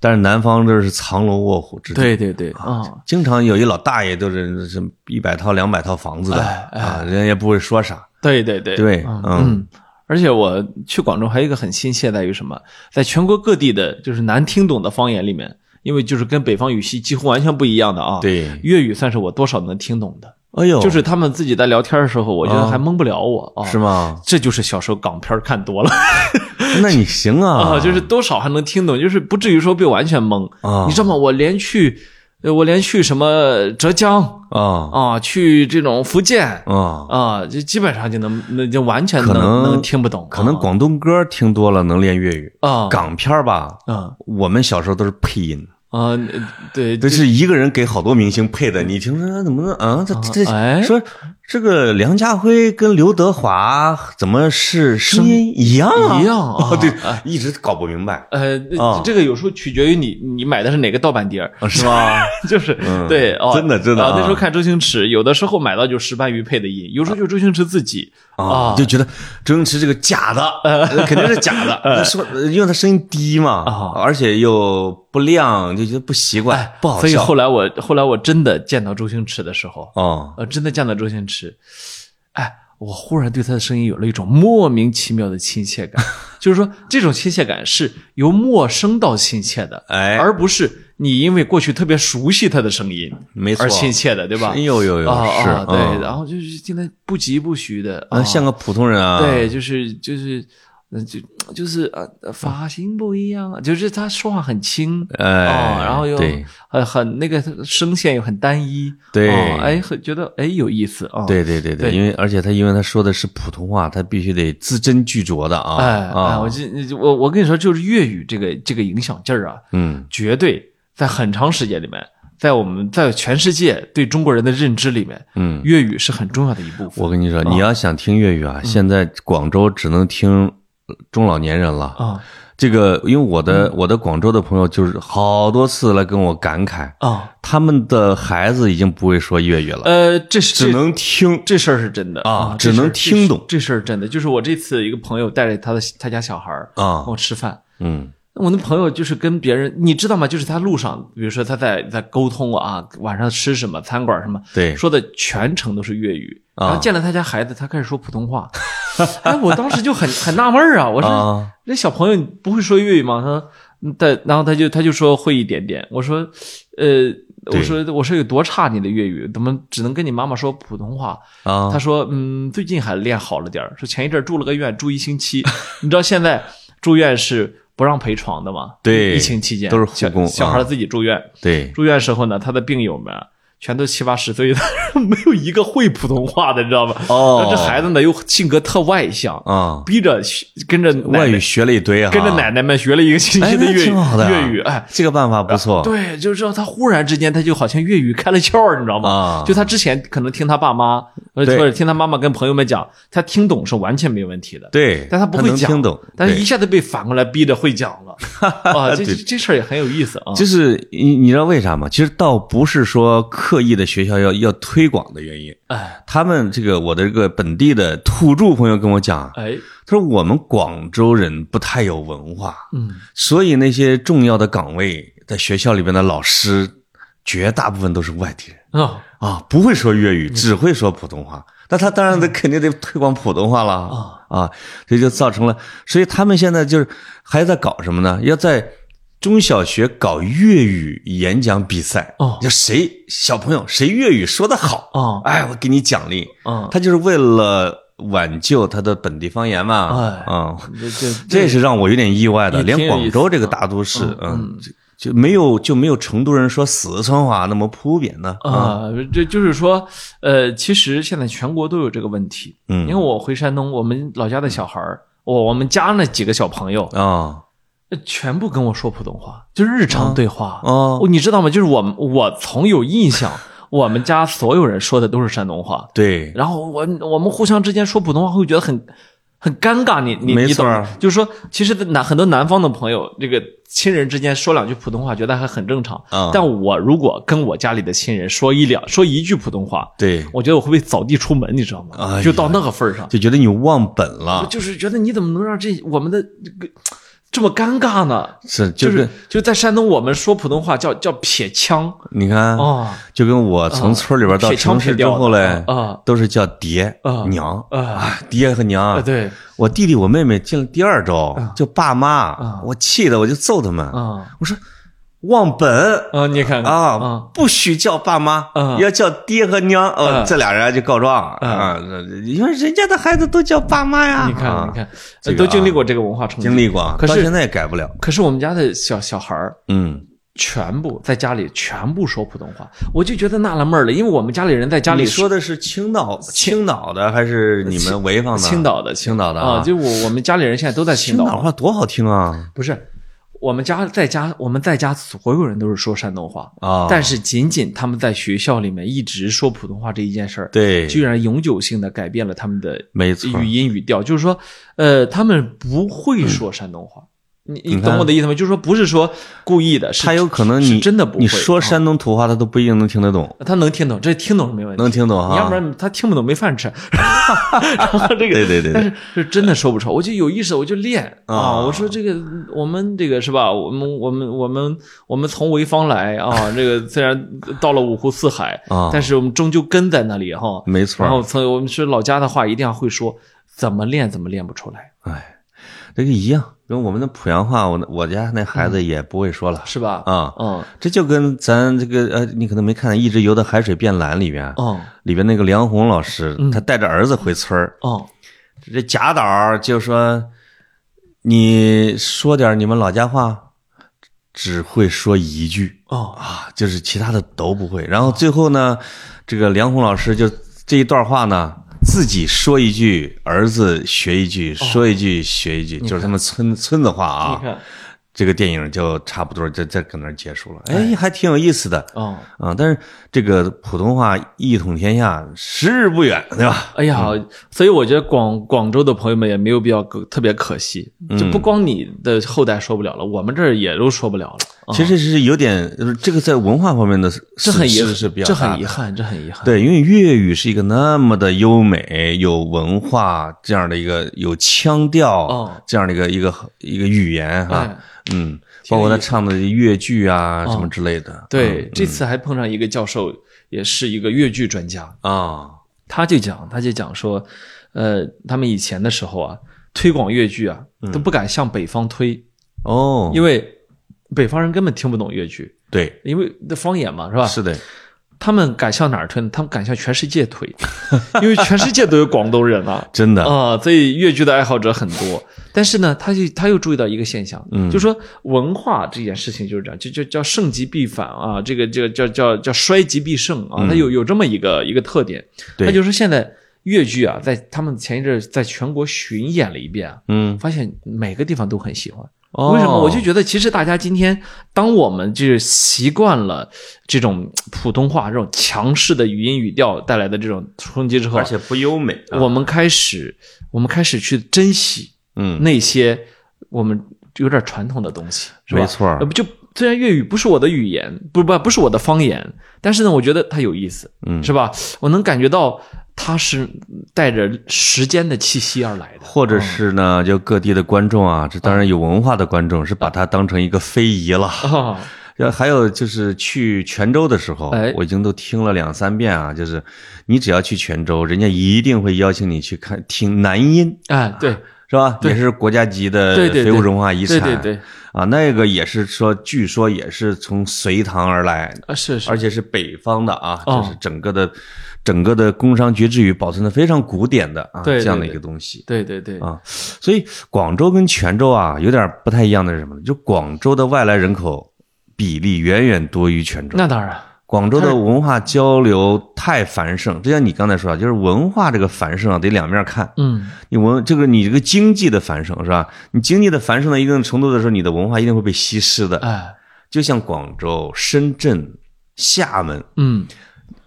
但是南方这是藏龙卧虎之地，对对对啊，经常有一老大爷就是是一百套两百套房子的啊，人家也不会说啥，对对对。对嗯。而且我去广州还有一个很亲切在于什么，在全国各地的就是难听懂的方言里面，因为就是跟北方语系几乎完全不一样的啊。，对，粤语算是我多少能听懂的，哎呦，就是他们自己在聊天的时候，我觉得啊还蒙不了我啊。是吗？这就是小时候港片看多了 那你行啊，啊，就是多少还能听懂，就是不至于说被完全蒙。啊你知道吗？我连去，呃我连去什么浙江啊。啊，去这种福建啊，啊，就基本上就能，那就完全能能能听不懂，可能广东歌听多了能练粤语，啊。港片吧，嗯我们小时候都是配音。啊，对这是一个人给好多明星配的，你听说怎么能啊？这这哎说这个梁家辉跟刘德华怎么是声音一样啊？一样啊 哦对，一直搞不明白呃，啊这个有时候取决于你你买的是哪个盗版碟是吧？就是嗯对哦，真的真的那时候看周星驰，有的时候买到就石斑鱼配的音，有时候就周星驰自己啊，就觉得周星驰这个假的，呃。肯定是假的。那说，因为他声音低嘛啊，而且又不亮，就觉得不习惯，不好笑。所以。后来我后来我真的见到周星驰的时候，哦，呃，真的见到周星驰，哎，我忽然对他的声音有了一种莫名其妙的亲切感，就是说这种亲切感是由陌生到亲切的，哎。而不是你因为过去特别熟悉他的声音，没错。而亲切的，对吧？是有有有啊是啊，对，嗯。然后就是现在不疾不徐的啊，像个普通人啊，对，就是就是那就就是呃呃发型不一样啊，就是他说话很轻，哎哦，然后又很很那个声线又很单一，对。哦哎，很觉得哎有意思啊，对对对对因为而且他因为他说的是普通话，他必须得字斟句酌的啊哎哎，啊。我，这我我跟你说，就是粤语这个这个影响劲儿啊，嗯。绝对在很长时间里面，在我们在全世界对中国人的认知里面，嗯，粤语是很重要的一部分。我跟你说，你要想听粤语啊，现在广州只能听中老年人了。啊这个，因为我的我的广州的朋友就是好多次来跟我感慨，啊他们的孩子已经不会说粤语了，呃，这是只能听。这事儿是真的啊只能听懂这事这事儿真的，就是我这次一个朋友带着他的他家小孩儿啊跟我吃饭，嗯我那朋友就是跟别人，你知道吗？就是他路上，比如说他在在沟通啊，晚上吃什么，餐馆什么，对说的全程都是粤语。啊然后见了他家孩子，他开始说普通话，哎，我当时就很很纳闷儿啊，我说、啊这小朋友你不会说粤语吗？他说，嗯但然后他就他就说会一点点。我说，呃，我说我说有多差你的粤语，怎么只能跟你妈妈说普通话？啊他说，嗯，最近还练好了点儿说前一阵住了个院，住一星期。你知道现在住院是不让陪床的嘛？对疫情期间都是护工小小孩啊自己住院。对住院时候呢，他的病友们啊全都七八十岁的，没有一个会普通话的，你知道吗？哦这孩子呢又性格特外向，啊，逼着学跟着外语学了一堆啊，跟着奶奶们学了一个星期的粤语挺好的啊粤语，哎。这个办法不错。对，就是说他忽然之间，他就好像粤语开了窍，你知道吗？啊就他之前可能听他爸妈，或者听他妈妈跟朋友们讲，他听懂是完全没问题的。对，但他不会讲，听懂，但是一下子被反过来逼着会讲了，啊，这这这事儿也很有意思啊。就是你你知道为啥吗？其实倒不是说刻意的学校要要推广的原因，哎。他们这个我的这个本地的土著朋友跟我讲，哎，他说我们广州人不太有文化，嗯，所以那些重要的岗位在学校里边的老师，绝大部分都是外地人。啊啊，不会说粤语，只会说普通话。那他当然得肯定得推广普通话了啊啊，这就造成了，所以他们现在就是还在搞什么呢？要在中小学搞粤语演讲比赛哦。就谁小朋友谁粤语说得好哦。哎，我给你奖励嗯，他就是为了挽救他的本地方言嘛，哎。啊，这这这。是让我有点意外的，连广州这个大都市，嗯嗯，就就没有就没有成都人说四川话那么普遍呢，啊，啊，这就是说，呃，其实现在全国都有这个问题。嗯。因为我回山东，我们老家的小孩儿，我我们家那几个小朋友，啊呃全部跟我说普通话，就是日常对话。哦，你知道吗？就是我们我从有印象，我们家所有人说的都是山东话，对，然后我我们互相之间说普通话会觉得很很尴尬，你你你懂？就是说，其实南很多南方的朋友，这个亲人之间说两句普通话，觉得还很正常。啊但我如果跟我家里的亲人说一两说一句普通话，对，我觉得我会不会扫地出门，你知道吗？哎就到那个份儿上，就觉得你忘本了，就是觉得你怎么能让这我们的这个这么尴尬呢？是就就是就在山东，我们说普通话叫叫撇腔你看，哦。就跟我从村里边到城市之后嘞，啊。都是叫爹啊。娘。啊。啊，爹和娘啊，对。我弟弟我妹妹进了第二周就爸妈，我气的我就揍他们，啊。我说忘本啊，你看看啊，不许叫爸妈啊，要叫爹和娘。哦啊，这俩人就告状啊，因为人家的孩子都叫爸妈呀。你看，啊你看，都经历啊过这个文化冲击，经历过，可是现在也改不了。可是我们家的小小孩儿嗯，全部在家里全部说普通话，我就觉得纳了闷儿了，因为我们家里人在家里说的是青岛青岛的还是你们潍坊的？青岛的青岛的啊，就我我们家里人现在都在青青，岛话多好听啊不是。我们家在家，我们在家所有人都是说山东话，啊！但是仅仅他们在学校里面一直说普通话这一件事儿，对，居然永久性的改变了他们的没错语音语调，就是说，呃，他们不会说山东话。你你懂我的意思吗？就是说，不是说故意的，他有可能是你真的不会。你说啊山东土话，他都不一定能听得懂，他能听懂，这听懂是没问题，能听懂哈。你要不然他听不懂没饭吃。然后这个，对对对对但是是真的说不出来，我就有意识，我就练啊。啊我说这个我们这个是吧？我们我们我们我们从潍坊来啊，这个虽然到了五湖四海啊但是我们终究根在那里哈。没错然后从我们是老家的话，一定要会说，怎么练怎么练不出来，哎，这个一样，跟我们的濮阳话，我我家那孩子也不会说了是吧？啊。嗯这就跟咱这个呃，你可能没看《一直游到海水变蓝》里边，嗯里边那个梁红老师，他带着儿子回村这贾导就说：“你说点你们老家话，只会说一句哦，啊，就是其他的都不会。然后最后呢，这个梁红老师就这一段话呢，自己说一句，儿子学一句，说一句学一句，就是他们村村子话啊。这个电影就差不多就在搁那儿结束了。哎，还挺有意思的哦，啊。但是这个普通话一统天下，时日不远，对吧？哎呀，所以我觉得广广州的朋友们也没有必要可特别可惜，嗯就不光你的后代说不了了，我们这儿也都说不了了。啊。其实是有点，就是这个在文化方面的这很遗憾，是比较这很遗憾，这很遗憾。对，因为粤语是一个那么的优美、有文化这样的一个有腔调、哦。这样的一个一个一个语言哈、哎。嗯，包括他唱的粤剧啊、哦。什么之类的。对，这次还碰上一个教授，也是一个粤剧专家，啊，他就讲，他就讲说，呃，他们以前的时候啊，推广粤剧啊，都不敢向北方推，哦，因为北方人根本听不懂粤剧，对，因为这方言嘛，是吧？是的，他们敢向哪儿推呢？他们敢向全世界推，因为全世界都有广东人啊。真的，啊、所以粤剧的爱好者很多。但是呢，他就他又注意到一个现象，嗯，就说文化这件事情就是这样，就就叫盛极必反啊，这个这个叫叫叫衰极必盛啊，它有有这么一个一个特点。对他就说现在粤剧啊，在他们前一阵在全国巡演了一遍啊，嗯，发现每个地方都很喜欢。哦为什么？我就觉得，其实大家今天，当我们就是习惯了这种普通话这种强势的语音语调带来的这种冲击之后啊，而且不优美、啊，我们开始，我们开始去珍惜嗯，那些我们有点传统的东西，是吧？没错呃，不就虽然粤语不是我的语言，不不不是我的方言，但是呢，我觉得它有意思，嗯是吧？我能感觉到它是带着时间的气息而来的，或者是呢，就各地的观众啊，这当然有文化的观众是把它当成一个非遗了。啊，呃，还有就是去泉州的时候哎，我已经都听了两三遍啊。就是你只要去泉州，人家一定会邀请你去看听南音，哎，对是吧？也是国家级的非物质文化遗产。对对对，啊，那个也是说，据说也是从隋唐而来，啊是是，而且是北方的啊，哦就是整个的整个的工商爵之语保存的非常古典的啊，对对这样的一个东西。对对对，啊，所以广州跟泉州啊有点不太一样的是什么呢？就广州的外来人口比例远远多于泉州。那当然，广州的文化交流太繁盛，就像你刚才说的，就是文化这个繁盛啊，得两面看。嗯，你文这个你这个经济的繁盛是吧？你经济的繁盛到一定程度的时候，你的文化一定会被稀释的。哎，就像广州、深圳、厦门，嗯，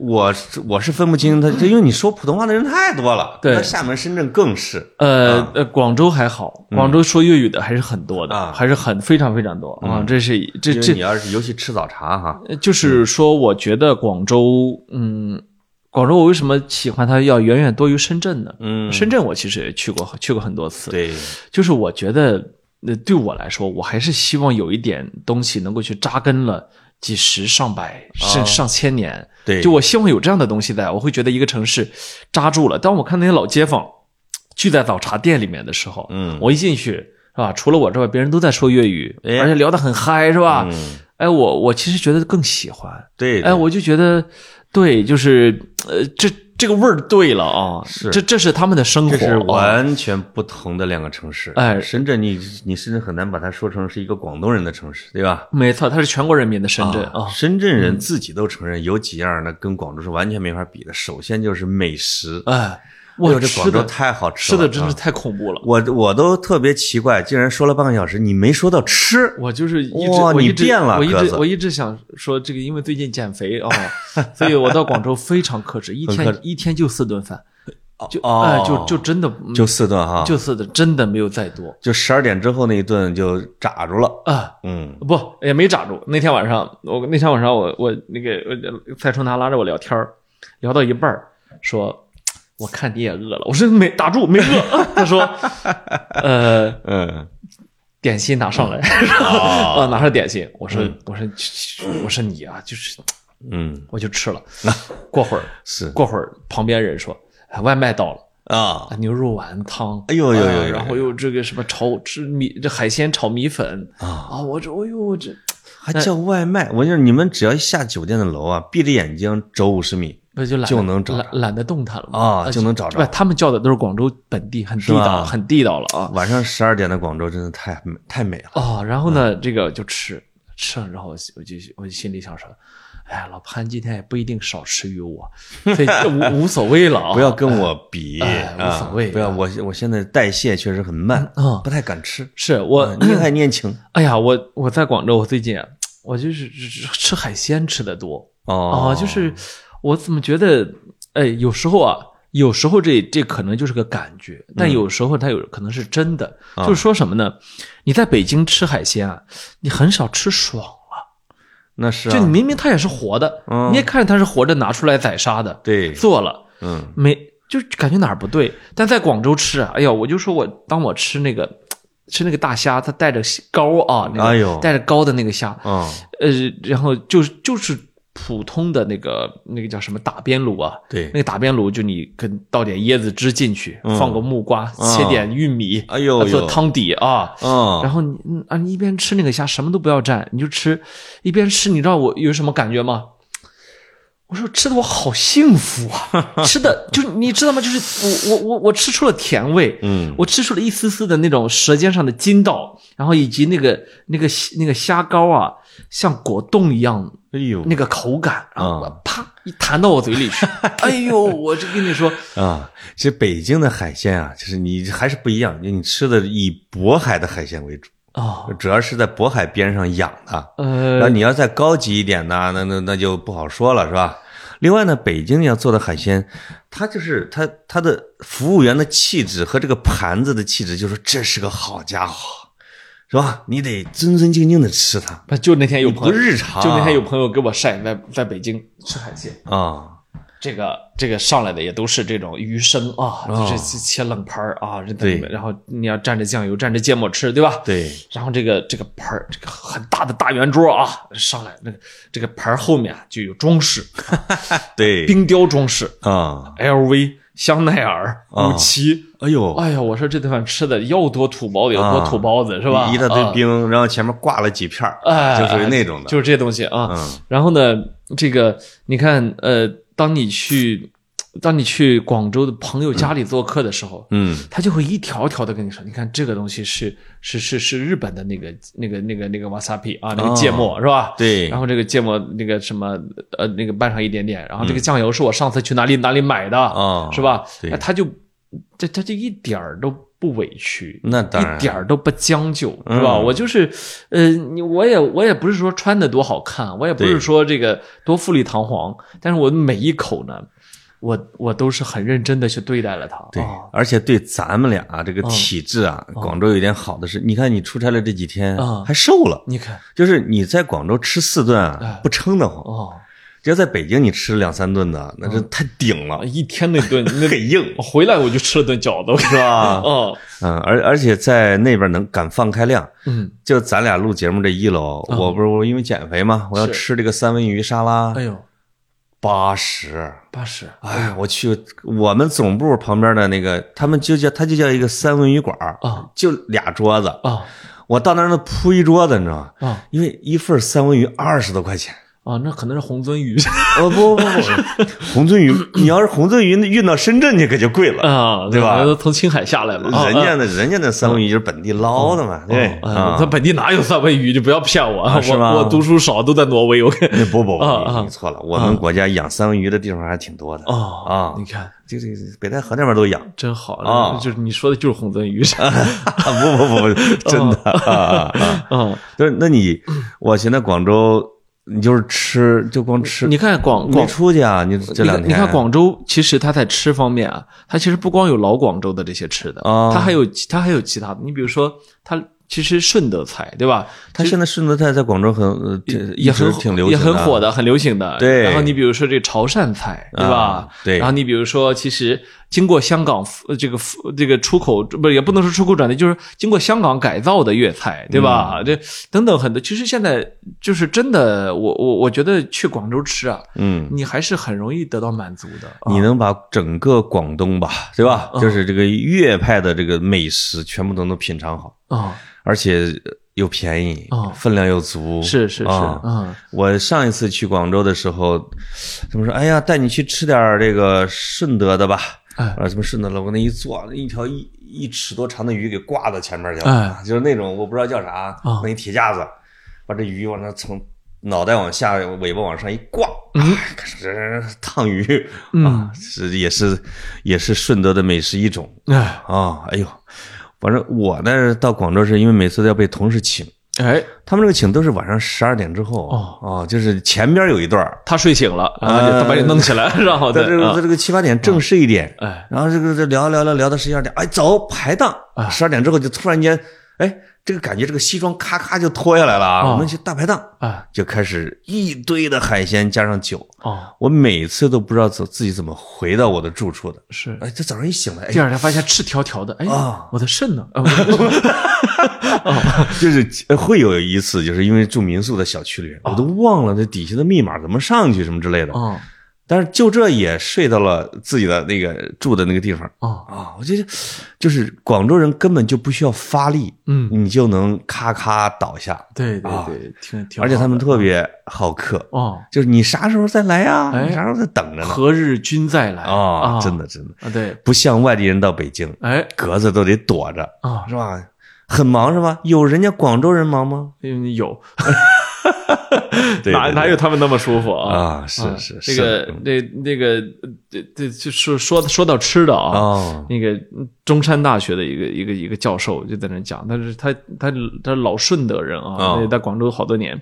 我是我是分不清他，就因为你说普通话的人太多了。对那厦门、深圳更是。呃呃，广州还好，广州说粤语的还是很多的，啊还是很非常非常多啊。这是这这你要是尤其吃早茶哈，就是说，我觉得广州，嗯，广州我为什么喜欢它要远远多于深圳呢？嗯，深圳我其实也去过，去过很多次。，对，就是我觉得，呃，对我来说，我还是希望有一点东西能够去扎根了几十上百甚至上千年。对就我希望有这样的东西在，我会觉得一个城市扎住了。当我看那些老街坊聚在早茶店里面的时候，嗯我一进去是吧，除了我之外，别人都在说粤语，哎而且聊得很嗨，是吧？嗯，哎，我我其实觉得更喜欢。对，哎，我就觉得，对，就是呃，这这个味儿对了啊，是。这这是他们的生活，这是啊完全不同的两个城市。哎。深圳你你甚至很难把它说成是一个广东人的城市，对吧？没错，它是全国人民的深圳啊，深圳人自己都承认有几样呢，跟广州是完全没法比的。首先就是美食，我呦，这广州吃的太好吃吃的真是太恐怖了。我我都特别奇怪，竟然说了半个小时，你没说到吃。我就是一直，哇你我一直，变了我一直我一直想说这个，因为最近减肥啊，所以我到广州非常克制，一 天一天就四顿饭，就哦哎，就就真的嗯就四顿哈，就四顿，真的没有再多就十二点之后那一顿就炸住了。啊。嗯，不，也没扎住。那天晚上，我那天晚上我我那个蔡春达拉着我聊天儿聊到一半儿说。我看你也饿了，我说没打住，没饿。他说，呃，嗯，点心拿上来，啊，拿上点心。我说，我说，我说你啊，就是，嗯，我就吃了。过会儿，是过会儿，旁边人说，哎外卖到了，啊，啊牛肉丸汤，哎呦呦呦然后又这个什么炒吃米，这海鲜炒米粉啊啊，我这，哎呦，我这。还叫外卖。我就你们只要下酒店的楼啊，闭着眼睛走五十米，不就懒就能找懒懒得动弹了啊就能找着。不，他们叫的都是广州本地，很地道，很地道了啊。晚上十二点的广州真的太美太美了。哦，然后嗯呢，这个就吃吃了之后，我我就我就心里想说，哎呀，老潘今天也不一定少吃于我，所以 无无所谓了啊。不要跟我比，无所谓不要，我我现在代谢确实很慢，嗯不太敢吃。是我嗯你还年轻哎呀，我我在广州，我最近啊我就是吃吃海鲜吃的多。哦。啊，就是我怎么觉得，哎，有时候啊，有时候这这可能就是个感觉，但有时候它有可能是真的。啊就是说什么呢？你在北京吃海鲜啊，你很少吃爽了，那是啊就你明明它也是活的，嗯你也看着它是活着拿出来宰杀的，对，做了。嗯没就感觉哪儿不对。但在广州吃啊，哎呦，我就说我当我吃那个吃那个大虾，它带着膏啊，那个哎呦带着膏的那个虾，嗯呃，然后就是就是普通的那个那个叫什么打边炉啊，对。那个打边炉就你跟倒点椰子汁进去，嗯。放个木瓜，切点玉米，哎呦啊做汤底啊。嗯然后你嗯啊，你一边吃那个虾，什么都不要蘸，你就吃，一边吃，你知道我有什么感觉吗？我说吃的我好幸福啊，吃的就你知道吗？就是我我我我吃出了甜味，嗯。我吃出了一丝丝的那种舌尖上的筋道，然后以及那个那个那个虾膏啊，像果冻一样哎呦。那个口感，然后我啊。啪一弹到我嘴里去，哎呦，我这跟你说，啊，其实北京的海鲜啊，就是你还是不一样，你吃的以渤海的海鲜为主，啊，主要是在渤海边上养的。呃。然后你要再高级一点呢，那那那就不好说了，是吧？另外呢，北京要做的海鲜，它就是它它的服务员的气质和这个盘子的气质，就是这是个好家伙，是吧？你得尊尊敬敬的吃它，不就那天有不朋友，日常。就那天有朋友给我晒在在北京吃海鲜，啊，这个这个上来的也都是这种鱼生啊，就是切冷盘儿啊，对然后你要蘸着酱油，蘸着芥末吃，对吧？对，然后这个这个盘儿，这个很大的大圆桌啊，上来那个这个盘儿后面就有装饰，对，冰雕装饰啊，，LV、香奈儿、啊古奇。哎呦，哎呀，我说这顿饭吃的要多土包子有多啊土包子，是吧？一大堆啊冰，然后前面挂了几片儿，哎，就属于那种的。就是这些东西啊。嗯然后呢，这个你看，呃，当你去，当你去广州的朋友家里做客的时候，嗯，他就会一条条的跟你说，你看这个东西是是是是日本的那个那个那个那个 wasabi 啊，那个芥末、是吧？哦对。然后这个芥末那个什么呃那个拌上一点点，然后嗯这个酱油是我上次去哪里哪里买的，哦。是吧？对。哎他就这他就一点儿都不委屈，那当然。一点儿都不将就，是吧？嗯我就是，呃，你我也我也不是说穿的多好看，我也不是说这个多富丽堂皇，但是我每一口呢，我我都是很认真的去对待了他。对啊，而且对咱们俩这个体质啊，广州有一点好的是，你看你出差了这几天啊还瘦了，你看，就是你在广州吃四顿不撑得慌，哦，只要在北京你吃两三顿的，那这太顶了，一天那顿那 很硬，回来我就吃了顿饺子，是吧？哦，嗯，而而且在那边能敢放开量，嗯，就咱俩录节目这一楼，我不是我因为减肥嘛，我要吃这个三文鱼沙拉哎，呦，八十。八十，哎，我去，我们总部旁边的那个，他们就叫他就叫一个三文鱼馆儿啊，就俩桌子，啊我到那儿那铺一桌子，你知道吗？啊因为一份三文鱼二十多块钱。啊，那可能是红鳟鱼 哦不不不，红鳟鱼，你要是红鳟鱼运到深圳去可就贵了。啊，对吧从青海下来嘛，啊人家那人家那三文鱼就是本地捞的嘛，对哦啊他。本地哪有三文鱼？就不要骗我，我我读书少，都在挪威。我看那不不不，你你错了，我们国家养三文鱼的地方还挺多的啊啊你看这这这北戴河那边都养。真好啊就是你说的就是红鳟鱼，啊不不不不，真的啊啊啊！嗯，就是那你，我现在广州，你就是吃就光吃，你看广没广。出去啊？你这两天你看，广州，其实它在吃方面啊，它其实不光有老广州的这些吃的，啊它还有它还有其他的。你比如说，它其实顺德菜，对吧？它现在顺德菜在广州很也很挺流行也很火的，很流行的。对然后你比如说这潮汕菜，对吧？啊对然后你比如说，其实经过香港呃这个这个出口，不也不能说出口转内，就是经过香港改造的粤菜，对吧？嗯。这等等很多，其实现在就是真的，我我我觉得去广州吃啊，嗯，你还是很容易得到满足的。啊你能把整个广东吧，对吧？就是这个粤派的这个美食全部都能品尝好，啊而且又便宜，哦分量又足，是是是，啊嗯。我上一次去广州的时候，他们说：“哎呀，带你去吃点儿这个顺德的吧。”哎啊，什么顺德的？我那一坐，一条一一尺多长的鱼给挂到前面去了，哎就是那种我不知道叫啥，啊那一铁架子，把这鱼往那从脑袋往下，尾巴往上一挂，嗯哎开始这烫鱼啊，是也是也是顺德的美食一种哎啊。哎呦，反正我呢到广州是因为每次都要被同事请。哎，他们这个请都是晚上十二点之后哦。哦就是前边有一段他睡醒了，然后就他把你弄起来，然后再啊在这个在这个七八点正式一点，哎。然后这个这聊聊聊聊到十一二点，哎，走排档啊，十二点之后就突然间，哎，这个感觉这个西装咔咔就脱下来了啊，啊。我们去大排档啊。就开始一堆的海鲜加上酒，哦。我每次都不知道自自己怎么回到我的住处的，是。哎，这早上一醒来，哎。第，二天发现赤条条的，哎啊，我的肾呢？啊 就是呃会有一次，就是因为住民宿的小区里，我都忘了这底下的密码怎么上去什么之类的，哦但是就这也睡到了自己的那个住的那个地方。哦，啊，我觉得就是广州人根本就不需要发力，嗯，你就能咔咔倒下，对对啊。对，挺挺好，而且他们特别好客，哦，就是你啥时候再来呀？哎。你啥时候再等着呢？何日君再来？啊，真的真的。啊，对，不像外地人到北京，哎。格子都得躲着，啊，是吧？很忙是吧？有人家广州人忙吗？嗯有，哪哪有他们那么舒服啊？啊？是是这是个那那个这这就说说说到吃的啊，哦，那个中山大学的一个一个一个教授就在那讲，他是他他他老顺德人啊，在广州好多年，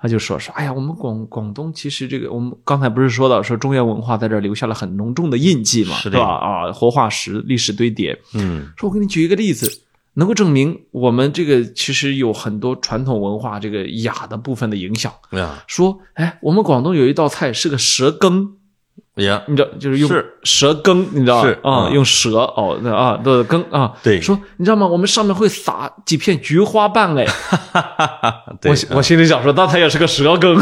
他就说说，哎呀，我们广广东其实这个我们刚才不是说到说中原文化在这留下了很浓重的印记嘛，是吧？啊，活化石、历史堆叠。嗯说我给你举一个例子，能够证明我们这个其实有很多传统文化这个雅的部分的影响。呀说，哎，我们广东有一道菜是个蛇羹。呀，你知道，就是用是。蛇羹，你知道吧？是啊，嗯。用蛇哦，那啊的羹啊，对。说你知道吗？我们上面会撒几片菊花瓣哎，对我我心里想说，那他也是个蛇羹，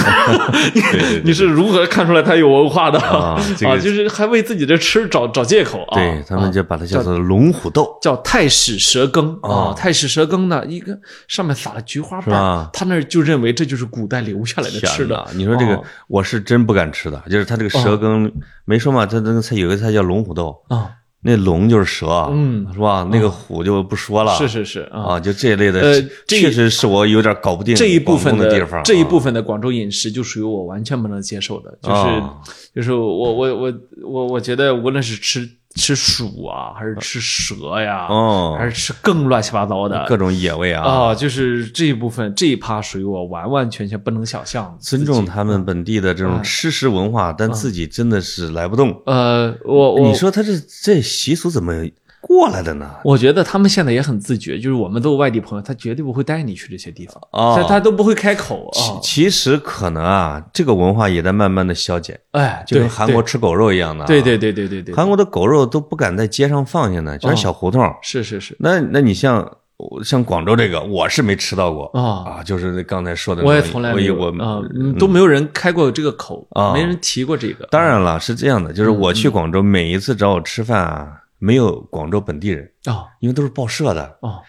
你是如何看出来他有文化的？啊就是还为自己的吃找找借口啊，对他们啊就把它叫做龙虎斗，叫太史蛇羹啊。哦，太史蛇羹呢，一个上面撒了菊花瓣，他那儿就认为这就是古代留下来的吃的。你说这个哦我是真不敢吃的，就是他这个蛇羹没说嘛，他那个菜有个菜叫龙虎斗，啊，那龙就是蛇，嗯是吧？那个虎就不说了，是是是啊，啊，就这一类的，呃这确实是我有点搞不定这一部分的地方啊，这一部分的广州饮食就属于我完全不能接受的，就是、啊就是我我我我我觉得无论是吃吃鼠啊，还是吃蛇呀，哦。还是吃更乱七八糟的。各种野味啊，啊，就是这一部分这一趴属于我完完全全不能想象的。尊重他们本地的这种啊。吃食文化，但自己真的是来不动。呃，我我。你说他这这习俗怎么过来的呢？我觉得他们现在也很自觉，就是我们都是外地朋友，他绝对不会带你去这些地方，哦他他都不会开口其啊。其实可能啊，这个文化也在慢慢的消减，哎，就跟韩国吃狗肉一样的、啊。对对对对对对，韩国的狗肉都不敢在街上放下呢，全是小胡同。是是是那那你像像广州这个，我是没吃到过啊。啊，就是刚才说的我也从来没有我啊都没有人开过这个口啊没人提过这个。当然了，是这样的，就是我嗯去广州，每一次找我吃饭啊，没有广州本地人，啊因为都是报社的，哦，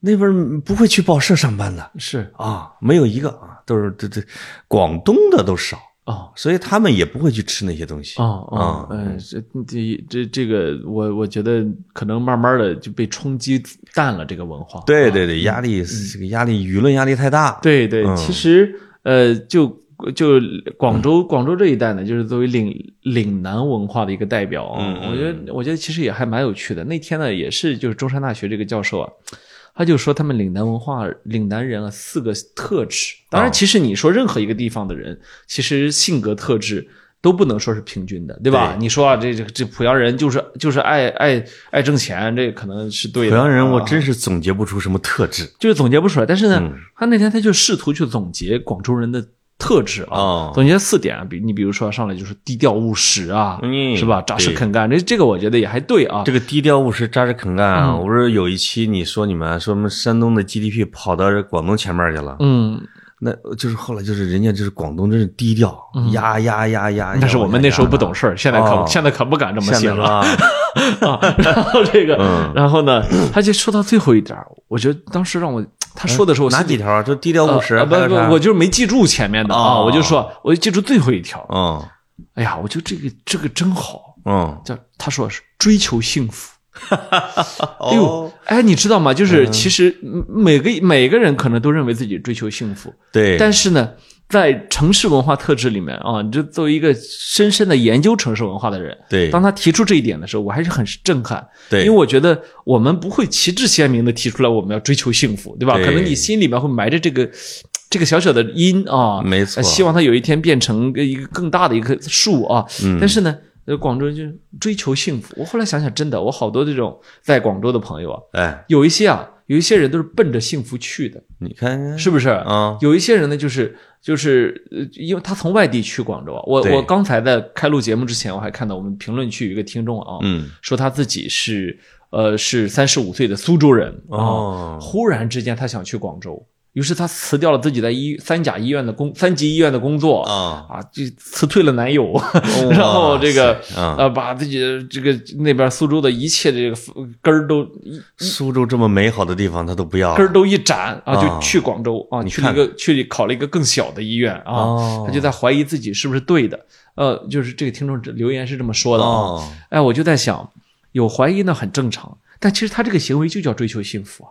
那边不会去报社上班的。是。啊，没有一个啊，都是这这广东的都少，哦。所以他们也不会去吃那些东西。哦哦啊，嗯，这这这这个，我我觉得可能慢慢的就被冲击淡了这个文化。啊对对对，压力这个压力，舆论压力太大。对对，嗯。其实呃，就就广州广州这一带呢，就是作为岭岭南文化的一个代表啊，嗯嗯我觉得我觉得其实也还蛮有趣的。那天呢，也是就是中山大学这个教授啊。他就说他们岭南文化，岭南人啊四个特质。当然，哦其实你说任何一个地方的人，其实性格特质都不能说是平均的，对吧？对你说啊，这这这濮阳人就是就是爱爱爱挣钱，这可能是对的。濮阳人，我啊真是总结不出什么特质就是总结不出来。但是呢，嗯他那天他就试图去总结广州人的特质啊，哦总结四点啊，比你比如说上来就是低调务实啊，嗯是吧？扎实肯干，这这个我觉得也还对啊。这个低调务实、扎实肯干啊！嗯我不是有一期你说你们说我们山东的 GDP 跑到广东前面去了，嗯，那就是后来就是人家就是广东真是低调，压压压压。但是我们那时候不懂事儿，现在可、哦现在可不敢这么现写了啊，啊。然后这个，嗯然后呢，他就说到最后一点，我觉得当时让我他说的时候，哪几条啊？就低调务实，呃不不，我就是没记住前面的啊，哦我就说，我就记住最后一条。嗯哎呀，我觉得这个这个真好，嗯，叫他说是追求幸福。哎呦哦，，哎，你知道吗？就是其实嗯每个每个人可能都认为自己追求幸福，对，但是呢，在城市文化特质里面啊，你就作为一个深深的研究城市文化的人，对当他提出这一点的时候，我还是很震撼。对因为我觉得我们不会旗帜鲜明的提出来我们要追求幸福，对吧？对可能你心里面会埋着这个这个小小的因啊，没错呃希望它有一天变成一个更大的一棵树啊。嗯但是呢。呃，广州就追求幸福。我后来想想，真的，我好多这种在广州的朋友啊，哎，有一些啊，有一些人都是奔着幸福去的，你看看，是不是？啊，有一些人呢，就是就是呃，因为他从外地去广州啊。我我刚才在开录节目之前，我还看到我们评论区有一个听众啊，嗯，说他自己是呃是三十五岁的苏州人啊，哦忽然之间他想去广州，于是她辞掉了自己在医三甲医院的工三级医院的工作啊，啊，就辞退了男友，然后这个啊，呃把自己的这个那边苏州的一切的这个根儿都苏州这么美好的地方，他都不要根儿都一斩啊，啊。就去广州啊，你去了一个去考了一个更小的医院啊，哦。他就在怀疑自己是不是对的。呃，就是这个听众留言是这么说的啊，哦，哎，我就在想，有怀疑呢很正常，但其实他这个行为就叫追求幸福啊，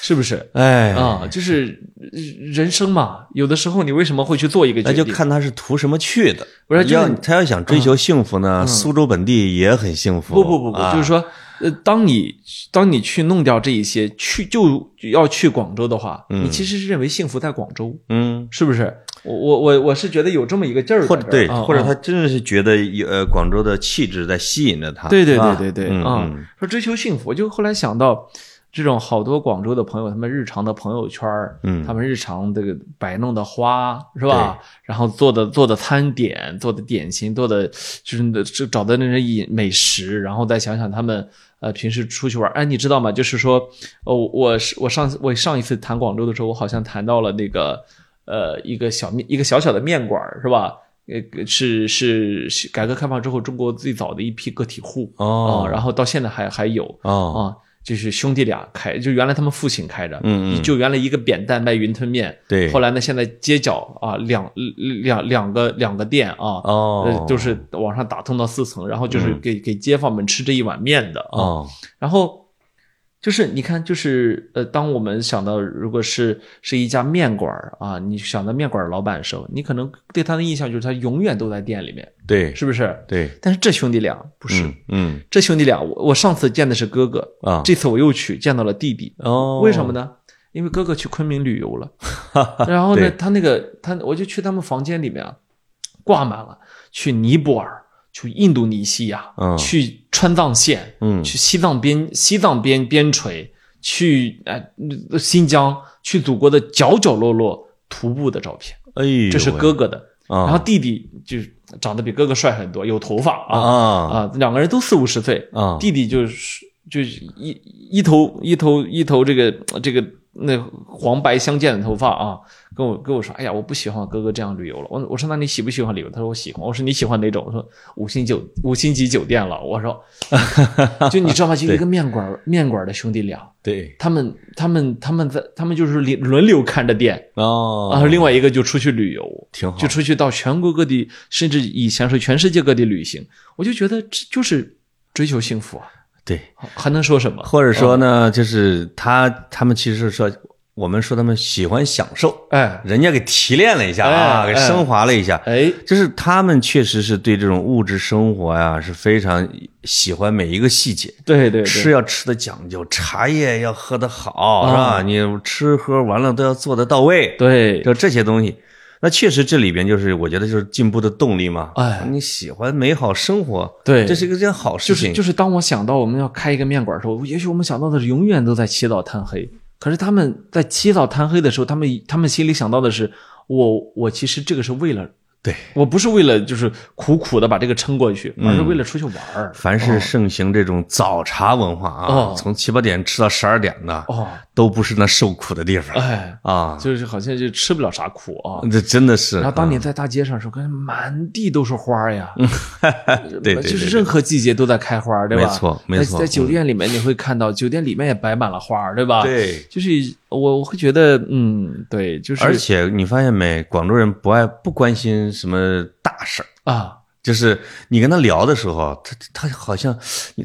是不是？哎，啊，就是呃人生嘛，有的时候你为什么会去做一个决定？那就看他是图什么去的。不是就是要他要想追求幸福呢，苏州本地也很幸福。不不不不，啊就是说，呃，当你当你去弄掉这一些，去就要去广州的话，你其实是认为幸福在广州，嗯，是不是？我我我我是觉得有这么一个劲儿或者对，或者他真的是觉得有呃广州的气质在吸引着他。对对对对对嗯啊嗯，说追求幸福，我就后来想到。这种好多广州的朋友，他们日常的朋友圈儿嗯。他们日常这个摆弄的花是吧？然后做的做的餐点，做的点心，做的就是那就找的那些饮美食，然后再想想他们呃平时出去玩，哎，你知道吗？就是说，哦，我是我上次我上一次谈广州的时候，我好像谈到了那个呃一个小面一个小小的面馆儿是吧？呃，是是是改革开放之后中国最早的一批个体户。哦。啊，然后到现在还还有。哦，啊，就是兄弟俩开，就原来他们父亲开着，嗯嗯。就原来一个扁担卖云吞面，对。后来呢，现在街角啊两两两个两个店啊，哦。呃，都是往上打通到四层，然后就是给给街坊们吃这一碗面的啊，哦，然后就是你看，就是呃，当我们想到如果是是一家面馆儿啊，你想到面馆儿老板的时候，你可能对他的印象就是他永远都在店里面，对是不是？对，但是这兄弟俩不是，嗯嗯。这兄弟俩，我我上次见的是哥哥，啊，这次我又去见到了弟弟，哦，为什么呢？因为哥哥去昆明旅游了，然后呢，他那个他我就去他们房间里面啊，挂满了去尼泊尔、去印度尼西亚、嗯。去川藏线、嗯。去西藏边西藏边边陲、去呃新疆、去祖国的角角落落徒步的照片，哎，这是哥哥的。啊，然后弟弟就长得比哥哥帅很多，有头发啊啊。啊，两个人都四五十岁，啊，弟弟就是就是一一头一头一头这个这个那黄白相间的头发啊，跟我跟我说，哎呀，我不喜欢哥哥这样旅游了。我我说那你喜不喜欢旅游？他说我喜欢。我说你喜欢哪种？我说五星酒五星级酒店了。我说，就你知道吗？就一个面馆面馆的兄弟俩，对他们他们他们在他们就是轮轮流看着店，哦，然后另外一个就出去旅游，挺好，就出去到全国各地，甚至以前是全世界各地旅行。我就觉得这就是追求幸福啊。对，还能说什么？或者说呢，就是他他们其实是说，我们说他们喜欢享受，哎人家给提炼了一下啊，哎给升华了一下。哎，就是他们确实是对这种物质生活呀是非常喜欢每一个细节，对对吃，要吃的讲究，茶叶要喝的好，是吧？啊你吃喝完了都要做的到位，对就这些东西。那确实这里边就是我觉得就是进步的动力嘛。哎你喜欢美好生活，对这是一个件好事情。就是就是，当我想到我们要开一个面馆的时候，也许我们想到的是永远都在起早贪黑。可是他们在起早贪黑的时候，他们他们心里想到的是，我我其实这个是为了对，我不是为了就是苦苦的把这个撑过去，而是为了出去玩儿。凡是盛行这种早茶文化啊，哦从七八点吃到十二点的，哦，都不是那受苦的地方哎，啊。就是好像就吃不了啥苦啊。这真的是，然后当你在大街上的时候，看满地都是花儿呀，对 对对就是任何季节都在开花儿，对吧？没错没错在在酒店里面你会看到，酒店里面也摆满了花儿，对吧？，对，就是我我会觉得，嗯，对，就是而且你发现没，广州人不爱不关心什么大事儿，啊，就是你跟他聊的时候，他他好像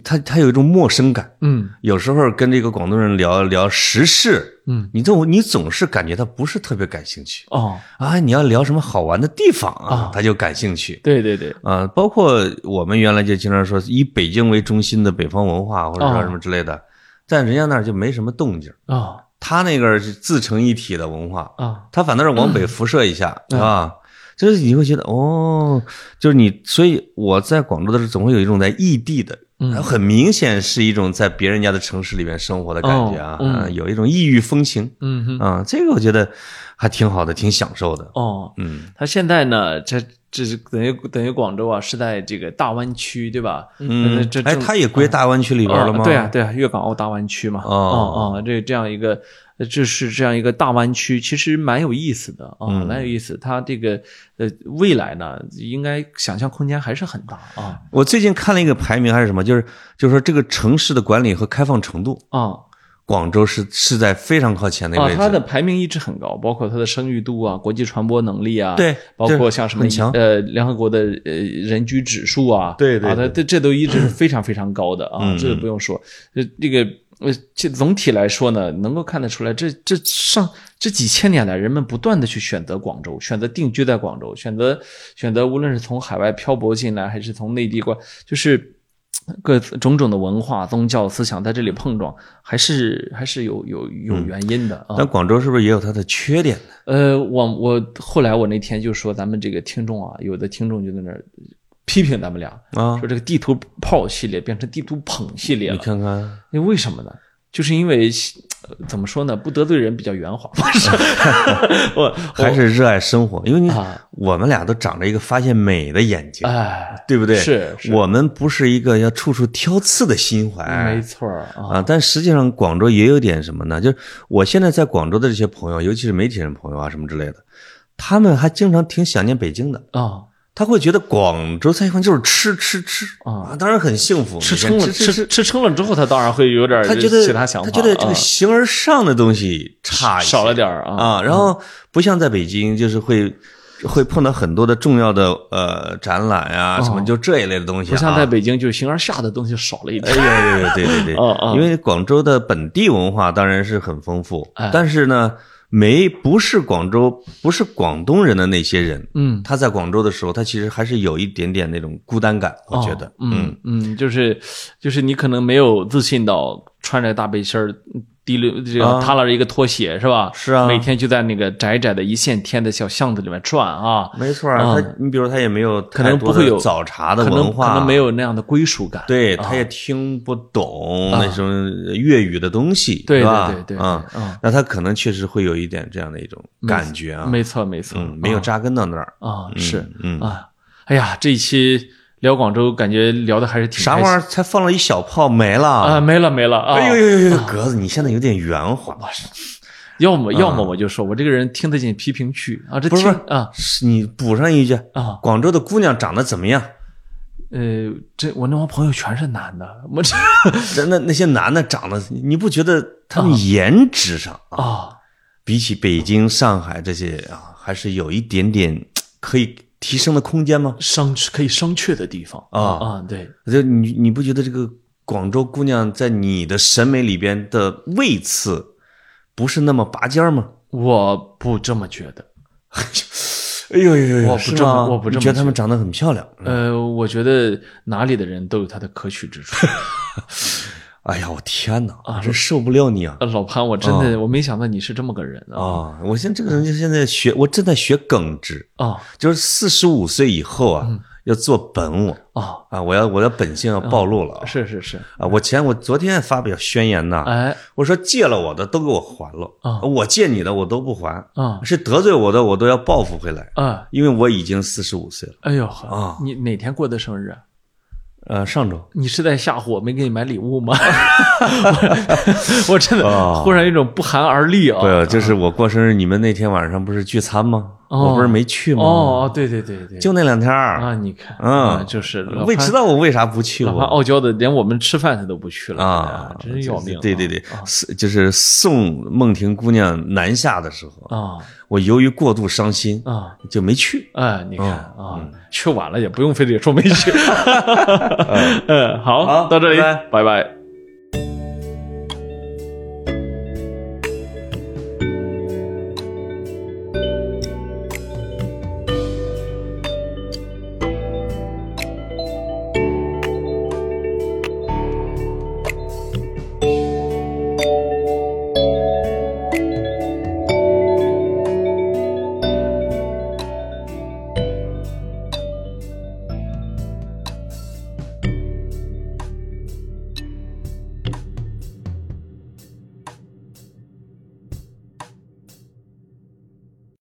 他他有一种陌生感。嗯。有时候跟这个广东人聊聊时事，嗯，你总你总是感觉他不是特别感兴趣。哦，啊。你要聊什么好玩的地方啊啊，他就感兴趣。对对对，啊，包括我们原来就经常说以北京为中心的北方文化，或者说哦。什么之类的，在人家那儿就没什么动静。啊他那个是自成一体的文化，啊，他反倒是往北 辐射一下，嗯。啊，就是你会觉得哦，就是你，所以我在广州的时候，总会有一种在异地的，嗯。很明显是一种在别人家的城市里面生活的感觉啊，哦嗯。啊有一种异域风情。嗯这个我觉得还挺好的，挺享受的，哦，嗯。他现在呢，这这是等于等于广州啊，是在这个大湾区，对吧？嗯。这，哎，正它也归大湾区里边了吗？啊对啊，对啊，粤港澳大湾区嘛。哦。哦哦，这这样一个，呃这是这样一个大湾区，其实蛮有意思的啊，嗯蛮有意思。它这个呃未来呢，应该想象空间还是很大啊我最近看了一个排名还是什么，就是就是说这个城市的管理和开放程度，啊广州是是在非常靠前的啊位！置。它的排名一直很高，包括它的生育度啊、国际传播能力啊，对包括像什么呃联合国的呃人居指数啊，对对对这这都一直是非常非常高的啊，嗯这个不用说。这，这个呃，这总体来说呢，能够看得出来，这这上这几千年来，人们不断的去选择广州，选择定居在广州，选择选择无论是从海外漂泊进来，还是从内地过，就是。各种种的文化、宗教思想在这里碰撞，还是还是有有有原因的啊。但广州是不是也有它的缺点呢？呃，我我后来我那天就说，咱们这个听众啊，有的听众就在那儿批评咱们俩，啊说，这个地图炮系列变成地图捧系列你。看看，那为什么呢？就是因为呃怎么说呢，不得罪人比较圆滑。不是，我 还是热爱生活，因为你啊我们俩都长着一个发现美的眼睛，哎，对不对？是是我们不是一个要处处挑刺的心怀没。错啊，啊，但实际上广州也有点什么呢？就是我现在在广州的这些朋友，尤其是媒体人朋友啊什么之类的，他们还经常挺想念北京的。啊，他会觉得广州菜一块就是吃吃吃。啊。当然很幸福，吃撑了，吃吃吃撑了之后，他当然会有点儿他觉得其他想法，他觉得这啊个形而上的东西差少了点儿啊。啊，然后不像在北京，就是会会碰到很多的重要的呃展览呀、什么就这一类的东西、啊，不像在北京，就是形而下的东西少了一点。哎呦呦呦，对对对，因为广州的本地文化当然是很丰富，哎。但是呢，没不是广州不是广东人的那些人，嗯，他在广州的时候，他其实还是有一点点那种孤单感，我觉得哦，嗯嗯，就是就是你可能没有自信到穿着大背心儿。提溜这个拉着一个拖鞋是吧？是啊。每天就在那个窄窄的一线天的小巷子里面转啊，没错啊，啊他你比如他也没有可能不会有早茶的可能文化，可能没有那样的归属感。对，啊。他也听不懂啊。那种粤语的东西，对吧？对对对啊。对啊，那他可能确实会有一点这样的一种感觉啊，没错没错，嗯，没有扎根到那儿，啊，是。嗯，啊，哎呀，这一期聊广州，感觉聊的还是挺啥玩意儿？才放了一小炮没了？啊？没了没了啊！哎呦呦呦呦，格子，你现在有点圆滑，要么要么我就说我这个人听得进批评区啊，这不是听啊是你补上一句，啊，广州的姑娘长得怎么样？呃，这我那帮朋友全是男的，我这 那那那些男的长得，你不觉得他们颜值上 啊，啊比起北京、上海这些啊，还是有一点点可以提升的空间吗？商可以商榷的地方啊啊，对，就你你不觉得这个广州姑娘在你的审美里边的位次不是那么拔尖儿吗？我不这么觉得。哎呦呦呦，我不这么我不这么你觉得她们长得很漂亮？呃，我觉得哪里的人都有他的可取之处。哎呀，我天哪，啊，真受不了你啊！呃老潘，我真的我没想到你是这么个人啊。啊，我现在这个人就现在学，我正在学耿直，啊。就是四十五岁以后啊，要做本我。啊，啊，我要我的本性要暴露了啊是是是，啊！我前我昨天发表宣言呐，哎。我说借了我的都给我还了。啊。我借你的我都不还，啊。是得罪我的我都要报复回来，啊，因为我已经四十五岁了。哎呦啊。你哪天过的生日啊？呃，上周你是在吓唬我没给你买礼物吗？我我真的哦忽然有一种不寒而栗啊！对，就是我过生日，你们那天晚上不是聚餐吗？哦我不是没去吗？哦，对对对对，就那两天儿，啊，你看，嗯啊就是老潘我也知道我为啥不去我傲娇的，连我们吃饭他都不去了啊，真是要命啊！对对对，是就是送梦婷姑娘南下的时候，啊我由于过度伤心啊！就没去。哎，你看嗯啊，去晚了也不用非得说没去。嗯，好，好到这里，拜拜拜拜。